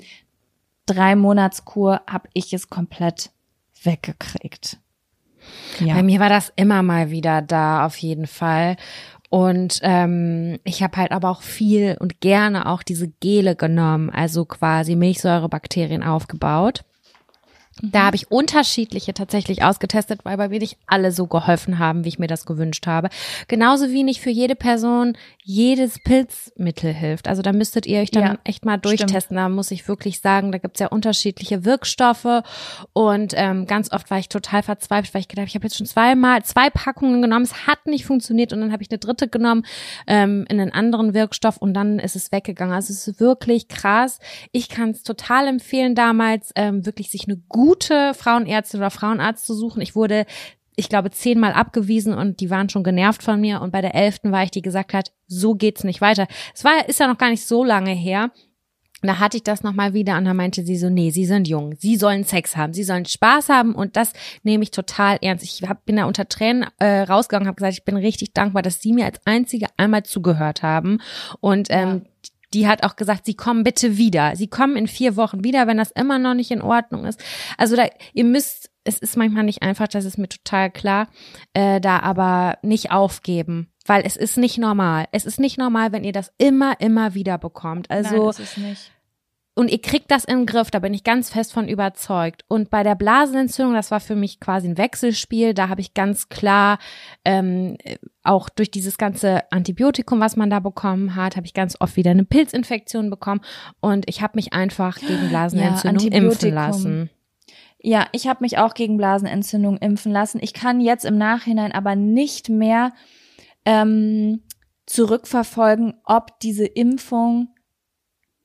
drei Monatskur, habe ich es komplett weggekriegt. Ja. Bei mir war das immer mal wieder da, auf jeden Fall. Und ähm, ich habe halt aber auch viel und gerne auch diese Gele genommen, also quasi Milchsäurebakterien aufgebaut. Da mhm. habe ich unterschiedliche tatsächlich ausgetestet, weil bei mir nicht alle so geholfen haben, wie ich mir das gewünscht habe. Genauso wie nicht für jede Person jedes Pilzmittel hilft. Also da müsstet ihr euch dann ja, echt mal durchtesten. Stimmt. Da muss ich wirklich sagen, da gibt's ja unterschiedliche Wirkstoffe. Und ähm, ganz oft war ich total verzweifelt, weil ich gedacht, ich habe jetzt schon zweimal zwei Packungen genommen, es hat nicht funktioniert und dann habe ich eine dritte genommen ähm, in einen anderen Wirkstoff und dann ist es weggegangen. Also es ist wirklich krass. Ich kann es total empfehlen, damals ähm, wirklich sich eine gute gute Frauenärztin oder Frauenarzt zu suchen. Ich wurde ich glaube, zehnmal abgewiesen und die waren schon genervt von mir. Und bei der elften war ich, die gesagt hat, so geht's nicht weiter. Es war, ist ja noch gar nicht so lange her. Da hatte ich das nochmal wieder und da meinte sie so, nee, sie sind jung, sie sollen Sex haben, sie sollen Spaß haben und das nehme ich total ernst. Ich hab, bin da unter Tränen äh, rausgegangen, habe gesagt, ich bin richtig dankbar, dass sie mir als einzige einmal zugehört haben und ähm, ja die hat auch gesagt, sie kommen bitte wieder. Sie kommen in vier Wochen wieder, wenn das immer noch nicht in Ordnung ist. Also da, ihr müsst, es ist manchmal nicht einfach, das ist mir total klar, äh, da aber nicht aufgeben. Weil es ist nicht normal. Es ist nicht normal, wenn ihr das immer, immer wieder bekommt. Also Nein, ist es nicht und ihr kriegt das den Griff, da bin ich ganz fest von überzeugt. Und bei der Blasenentzündung, das war für mich quasi ein Wechselspiel, da habe ich ganz klar ähm, auch durch dieses ganze Antibiotikum, was man da bekommen hat, habe ich ganz oft wieder eine Pilzinfektion bekommen und ich habe mich einfach gegen Blasenentzündung ja, impfen lassen. Ja, ich habe mich auch gegen Blasenentzündung impfen lassen. Ich kann jetzt im Nachhinein aber nicht mehr ähm, zurückverfolgen, ob diese Impfung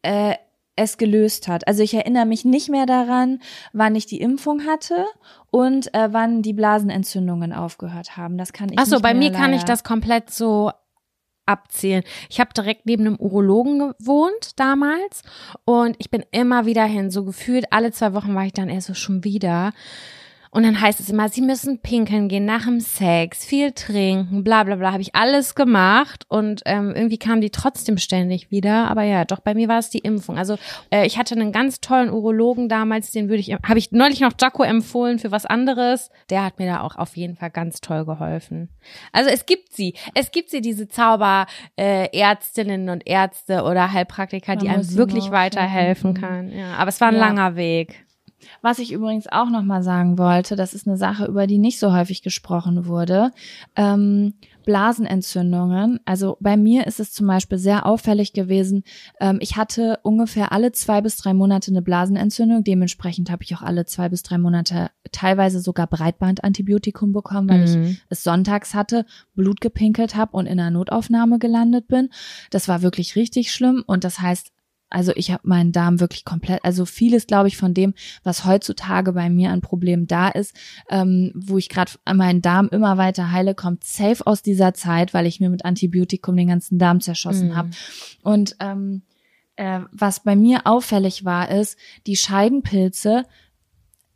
äh, es gelöst hat. Also ich erinnere mich nicht mehr daran, wann ich die Impfung hatte und äh, wann die Blasenentzündungen aufgehört haben. Das kann ich. Ach so, bei mir kann ich das komplett so abzählen. Ich habe direkt neben einem Urologen gewohnt damals und ich bin immer wieder hin. So gefühlt alle zwei Wochen war ich dann eher so schon wieder. Und dann heißt es immer, sie müssen pinkeln gehen nach dem Sex, viel trinken, bla bla bla. Habe ich alles gemacht und ähm, irgendwie kamen die trotzdem ständig wieder. Aber ja, doch bei mir war es die Impfung. Also äh, ich hatte einen ganz tollen Urologen damals, den würde ich, habe ich neulich noch Jaco empfohlen für was anderes. Der hat mir da auch auf jeden Fall ganz toll geholfen. Also es gibt sie, es gibt sie diese Zauberärztinnen äh, und Ärzte oder Heilpraktiker, die einem wirklich weiterhelfen kann. Ja, aber es war ein ja. langer Weg. Was ich übrigens auch nochmal sagen wollte, das ist eine Sache, über die nicht so häufig gesprochen wurde. Ähm, Blasenentzündungen. Also bei mir ist es zum Beispiel sehr auffällig gewesen. Ähm, ich hatte ungefähr alle zwei bis drei Monate eine Blasenentzündung. Dementsprechend habe ich auch alle zwei bis drei Monate teilweise sogar Breitbandantibiotikum bekommen, weil mhm. ich es sonntags hatte, Blut gepinkelt habe und in einer Notaufnahme gelandet bin. Das war wirklich richtig schlimm und das heißt, also ich habe meinen Darm wirklich komplett, also vieles, glaube ich, von dem, was heutzutage bei mir an Problemen da ist, ähm, wo ich gerade meinen Darm immer weiter heile, kommt safe aus dieser Zeit, weil ich mir mit Antibiotikum den ganzen Darm zerschossen mhm. habe. Und ähm, äh, was bei mir auffällig war, ist, die Scheidenpilze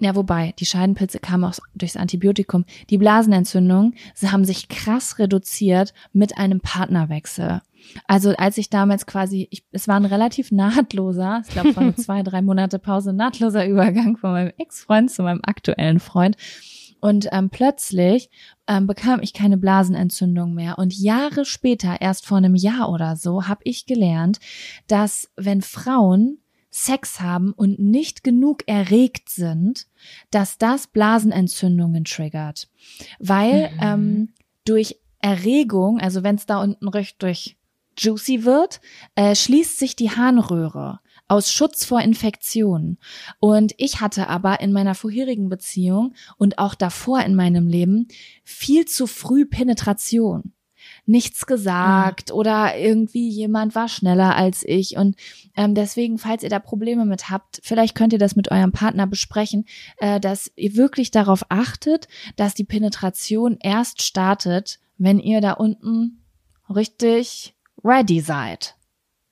ja, wobei, die Scheidenpilze kamen auch durchs Antibiotikum. Die Blasenentzündungen sie haben sich krass reduziert mit einem Partnerwechsel. Also als ich damals quasi, ich, es war ein relativ nahtloser, ich glaube, es war nur zwei, drei Monate Pause, nahtloser Übergang von meinem Ex-Freund zu meinem aktuellen Freund. Und ähm, plötzlich ähm, bekam ich keine Blasenentzündung mehr. Und Jahre später, erst vor einem Jahr oder so, habe ich gelernt, dass wenn Frauen Sex haben und nicht genug erregt sind, dass das Blasenentzündungen triggert. Weil mhm. ähm, durch Erregung, also wenn es da unten durch juicy wird, äh, schließt sich die Harnröhre. aus Schutz vor Infektionen. Und ich hatte aber in meiner vorherigen Beziehung und auch davor in meinem Leben viel zu früh Penetration nichts gesagt mhm. oder irgendwie jemand war schneller als ich. Und ähm, deswegen, falls ihr da Probleme mit habt, vielleicht könnt ihr das mit eurem Partner besprechen, äh, dass ihr wirklich darauf achtet, dass die Penetration erst startet, wenn ihr da unten richtig ready seid.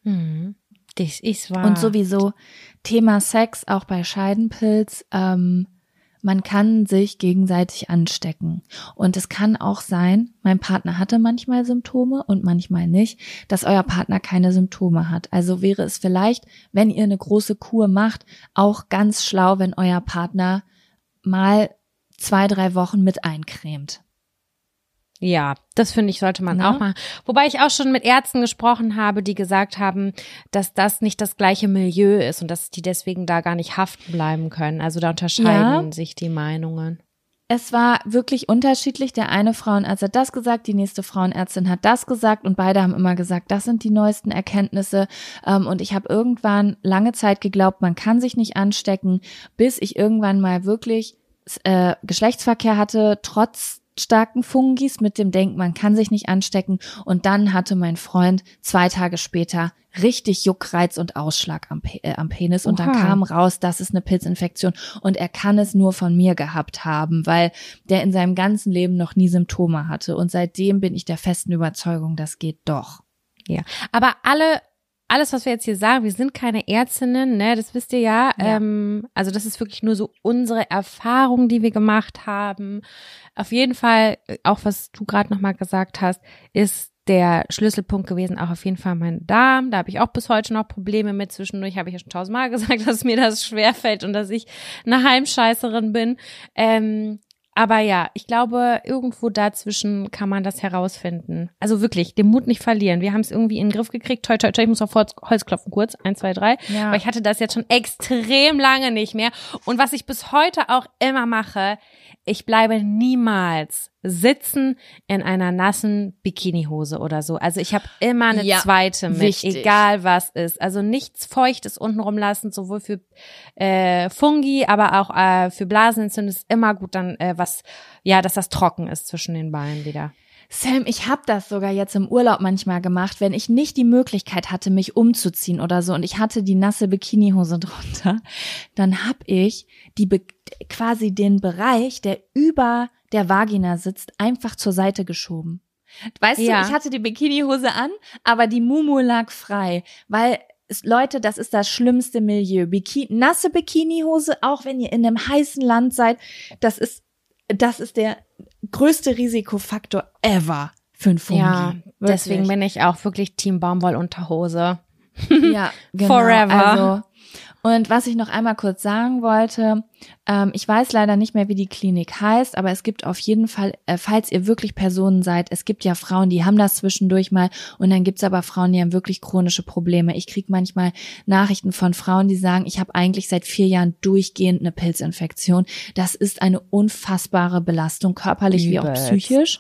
Mhm. Das ist wahr. Und sowieso Thema Sex auch bei Scheidenpilz. Ähm, man kann sich gegenseitig anstecken. Und es kann auch sein, mein Partner hatte manchmal Symptome und manchmal nicht, dass euer Partner keine Symptome hat. Also wäre es vielleicht, wenn ihr eine große Kur macht, auch ganz schlau, wenn euer Partner mal zwei, drei Wochen mit eincremt. Ja, das finde ich, sollte man ja. auch machen. Wobei ich auch schon mit Ärzten gesprochen habe, die gesagt haben, dass das nicht das gleiche Milieu ist und dass die deswegen da gar nicht haften bleiben können. Also da unterscheiden ja. sich die Meinungen. Es war wirklich unterschiedlich. Der eine Frauenarzt hat das gesagt, die nächste Frauenärztin hat das gesagt und beide haben immer gesagt, das sind die neuesten Erkenntnisse. Ähm, und ich habe irgendwann lange Zeit geglaubt, man kann sich nicht anstecken, bis ich irgendwann mal wirklich äh, Geschlechtsverkehr hatte, trotz starken Fungis mit dem Denken, man kann sich nicht anstecken. Und dann hatte mein Freund zwei Tage später richtig Juckreiz und Ausschlag am, äh, am Penis. Und dann kam raus, das ist eine Pilzinfektion. Und er kann es nur von mir gehabt haben, weil der in seinem ganzen Leben noch nie Symptome hatte. Und seitdem bin ich der festen Überzeugung, das geht doch. Ja, aber alle alles, was wir jetzt hier sagen, wir sind keine Ärztinnen, ne, das wisst ihr ja. ja. Ähm, also das ist wirklich nur so unsere Erfahrung, die wir gemacht haben. Auf jeden Fall, äh, auch was du gerade nochmal gesagt hast, ist der Schlüsselpunkt gewesen, auch auf jeden Fall mein Darm. Da habe ich auch bis heute noch Probleme mit. Zwischendurch habe ich ja schon tausendmal gesagt, dass mir das schwerfällt und dass ich eine Heimscheißerin bin. Ähm, aber ja, ich glaube, irgendwo dazwischen kann man das herausfinden. Also wirklich, den Mut nicht verlieren. Wir haben es irgendwie in den Griff gekriegt. Toi, toi, toi, ich muss auf Holz klopfen kurz. Eins, zwei, drei. Ja. Aber ich hatte das jetzt schon extrem lange nicht mehr. Und was ich bis heute auch immer mache, ich bleibe niemals sitzen in einer nassen Bikinihose oder so. Also ich habe immer eine ja, zweite mit, wichtig. egal was ist. Also nichts Feuchtes untenrum lassen, sowohl für äh, Fungi, aber auch äh, für Blasenentzündung ist immer gut dann äh, was, ja, dass das trocken ist zwischen den Beinen wieder. Sam, ich habe das sogar jetzt im Urlaub manchmal gemacht, wenn ich nicht die Möglichkeit hatte, mich umzuziehen oder so und ich hatte die nasse Bikinihose drunter, dann hab ich die quasi den Bereich, der über der Vagina sitzt, einfach zur Seite geschoben. Weißt ja. du, ich hatte die Bikinihose an, aber die Mumu lag frei, weil Leute, das ist das schlimmste Milieu. Biki nasse Bikinihose, auch wenn ihr in einem heißen Land seid, das ist das ist der größte Risikofaktor ever für ein Fungi. Ja, wirklich. deswegen bin ich auch wirklich Team Baumwollunterhose. Ja, genau. Forever. Also, und was ich noch einmal kurz sagen wollte, ähm, ich weiß leider nicht mehr, wie die Klinik heißt, aber es gibt auf jeden Fall, äh, falls ihr wirklich Personen seid, es gibt ja Frauen, die haben das zwischendurch mal und dann gibt's aber Frauen, die haben wirklich chronische Probleme. Ich krieg manchmal Nachrichten von Frauen, die sagen, ich habe eigentlich seit vier Jahren durchgehend eine Pilzinfektion. Das ist eine unfassbare Belastung, körperlich Übelst. wie auch psychisch.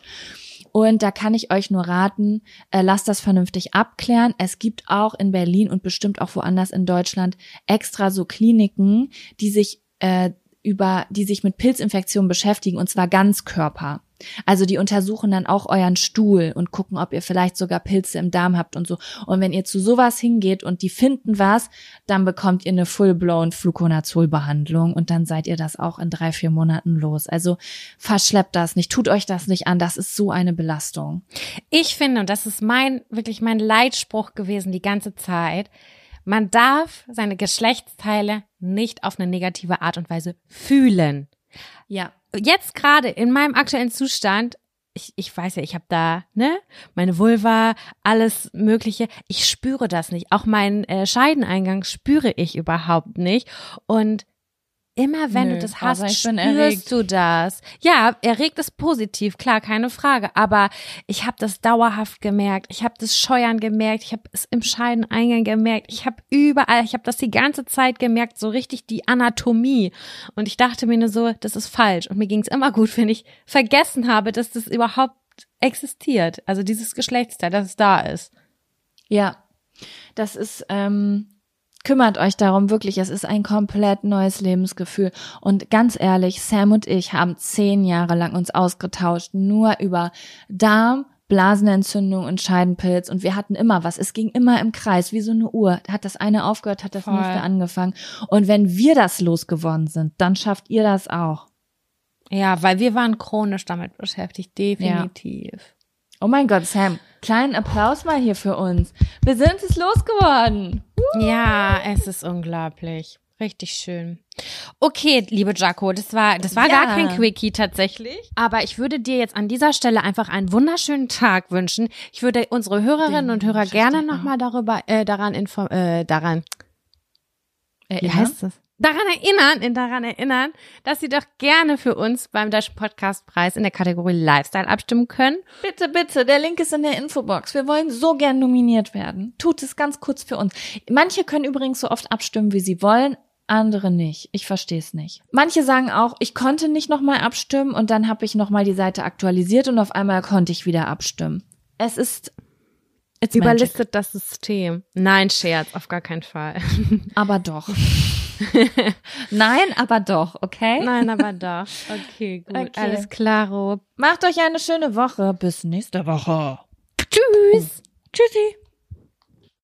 Und da kann ich euch nur raten, äh, lasst das vernünftig abklären. Es gibt auch in Berlin und bestimmt auch woanders in Deutschland extra so Kliniken, die sich äh, über, die sich mit Pilzinfektionen beschäftigen und zwar ganz Körper. Also die untersuchen dann auch euren Stuhl und gucken, ob ihr vielleicht sogar Pilze im Darm habt und so. Und wenn ihr zu sowas hingeht und die finden was, dann bekommt ihr eine full-blown Fluconazol-Behandlung und dann seid ihr das auch in drei, vier Monaten los. Also verschleppt das nicht, tut euch das nicht an, das ist so eine Belastung. Ich finde, und das ist mein, wirklich mein Leitspruch gewesen die ganze Zeit, man darf seine Geschlechtsteile nicht auf eine negative Art und Weise fühlen. Ja. Jetzt gerade in meinem aktuellen Zustand, ich, ich weiß ja, ich habe da, ne, meine Vulva, alles Mögliche. Ich spüre das nicht. Auch meinen äh, Scheideneingang spüre ich überhaupt nicht. Und Immer wenn Nö, du das hast, spürst du das. Ja, erregt ist positiv, klar, keine Frage. Aber ich habe das dauerhaft gemerkt. Ich habe das Scheuern gemerkt. Ich habe es im Scheideneingang gemerkt. Ich habe überall, ich habe das die ganze Zeit gemerkt, so richtig die Anatomie. Und ich dachte mir nur so, das ist falsch. Und mir ging es immer gut, wenn ich vergessen habe, dass das überhaupt existiert. Also dieses Geschlechtsteil, dass es da ist. Ja, das ist ähm, kümmert euch darum wirklich. Es ist ein komplett neues Lebensgefühl. Und ganz ehrlich, Sam und ich haben zehn Jahre lang uns ausgetauscht, nur über Darm, Blasenentzündung und Scheidenpilz und wir hatten immer was. Es ging immer im Kreis, wie so eine Uhr. Hat das eine aufgehört, hat das Voll. nächste angefangen. Und wenn wir das losgeworden sind, dann schafft ihr das auch. Ja, weil wir waren chronisch damit beschäftigt, definitiv. Oh mein Gott, Sam, kleinen Applaus mal hier für uns. Wir sind es losgeworden. Ja, es ist unglaublich. Richtig schön. Okay, liebe Jaco, das war, das war Ja. gar kein Quickie tatsächlich. Aber ich würde dir jetzt an dieser Stelle einfach einen wunderschönen Tag wünschen. Ich würde unsere Hörerinnen Den und Hörer gerne nochmal darüber, äh, daran inform, äh, daran, wie Erinnern? heißt das? Daran erinnern, in daran erinnern, dass sie doch gerne für uns beim Deutschen Podcastpreis in der Kategorie Lifestyle abstimmen können. Bitte, bitte, der Link ist in der Infobox. Wir wollen so gern nominiert werden. Tut es ganz kurz für uns. Manche können übrigens so oft abstimmen, wie sie wollen, andere nicht. Ich verstehe es nicht. Manche sagen auch, ich konnte nicht nochmal abstimmen und dann habe ich nochmal die Seite aktualisiert und auf einmal konnte ich wieder abstimmen. Es ist it's magic. Überlistet das System. Nein, Scherz, auf gar keinen Fall. aber doch. Nein, aber doch, okay? Nein, aber doch. Okay, gut. Okay. Alles klaro. Macht euch eine schöne Woche. Bis nächste Woche. Tschüss. Tschüssi.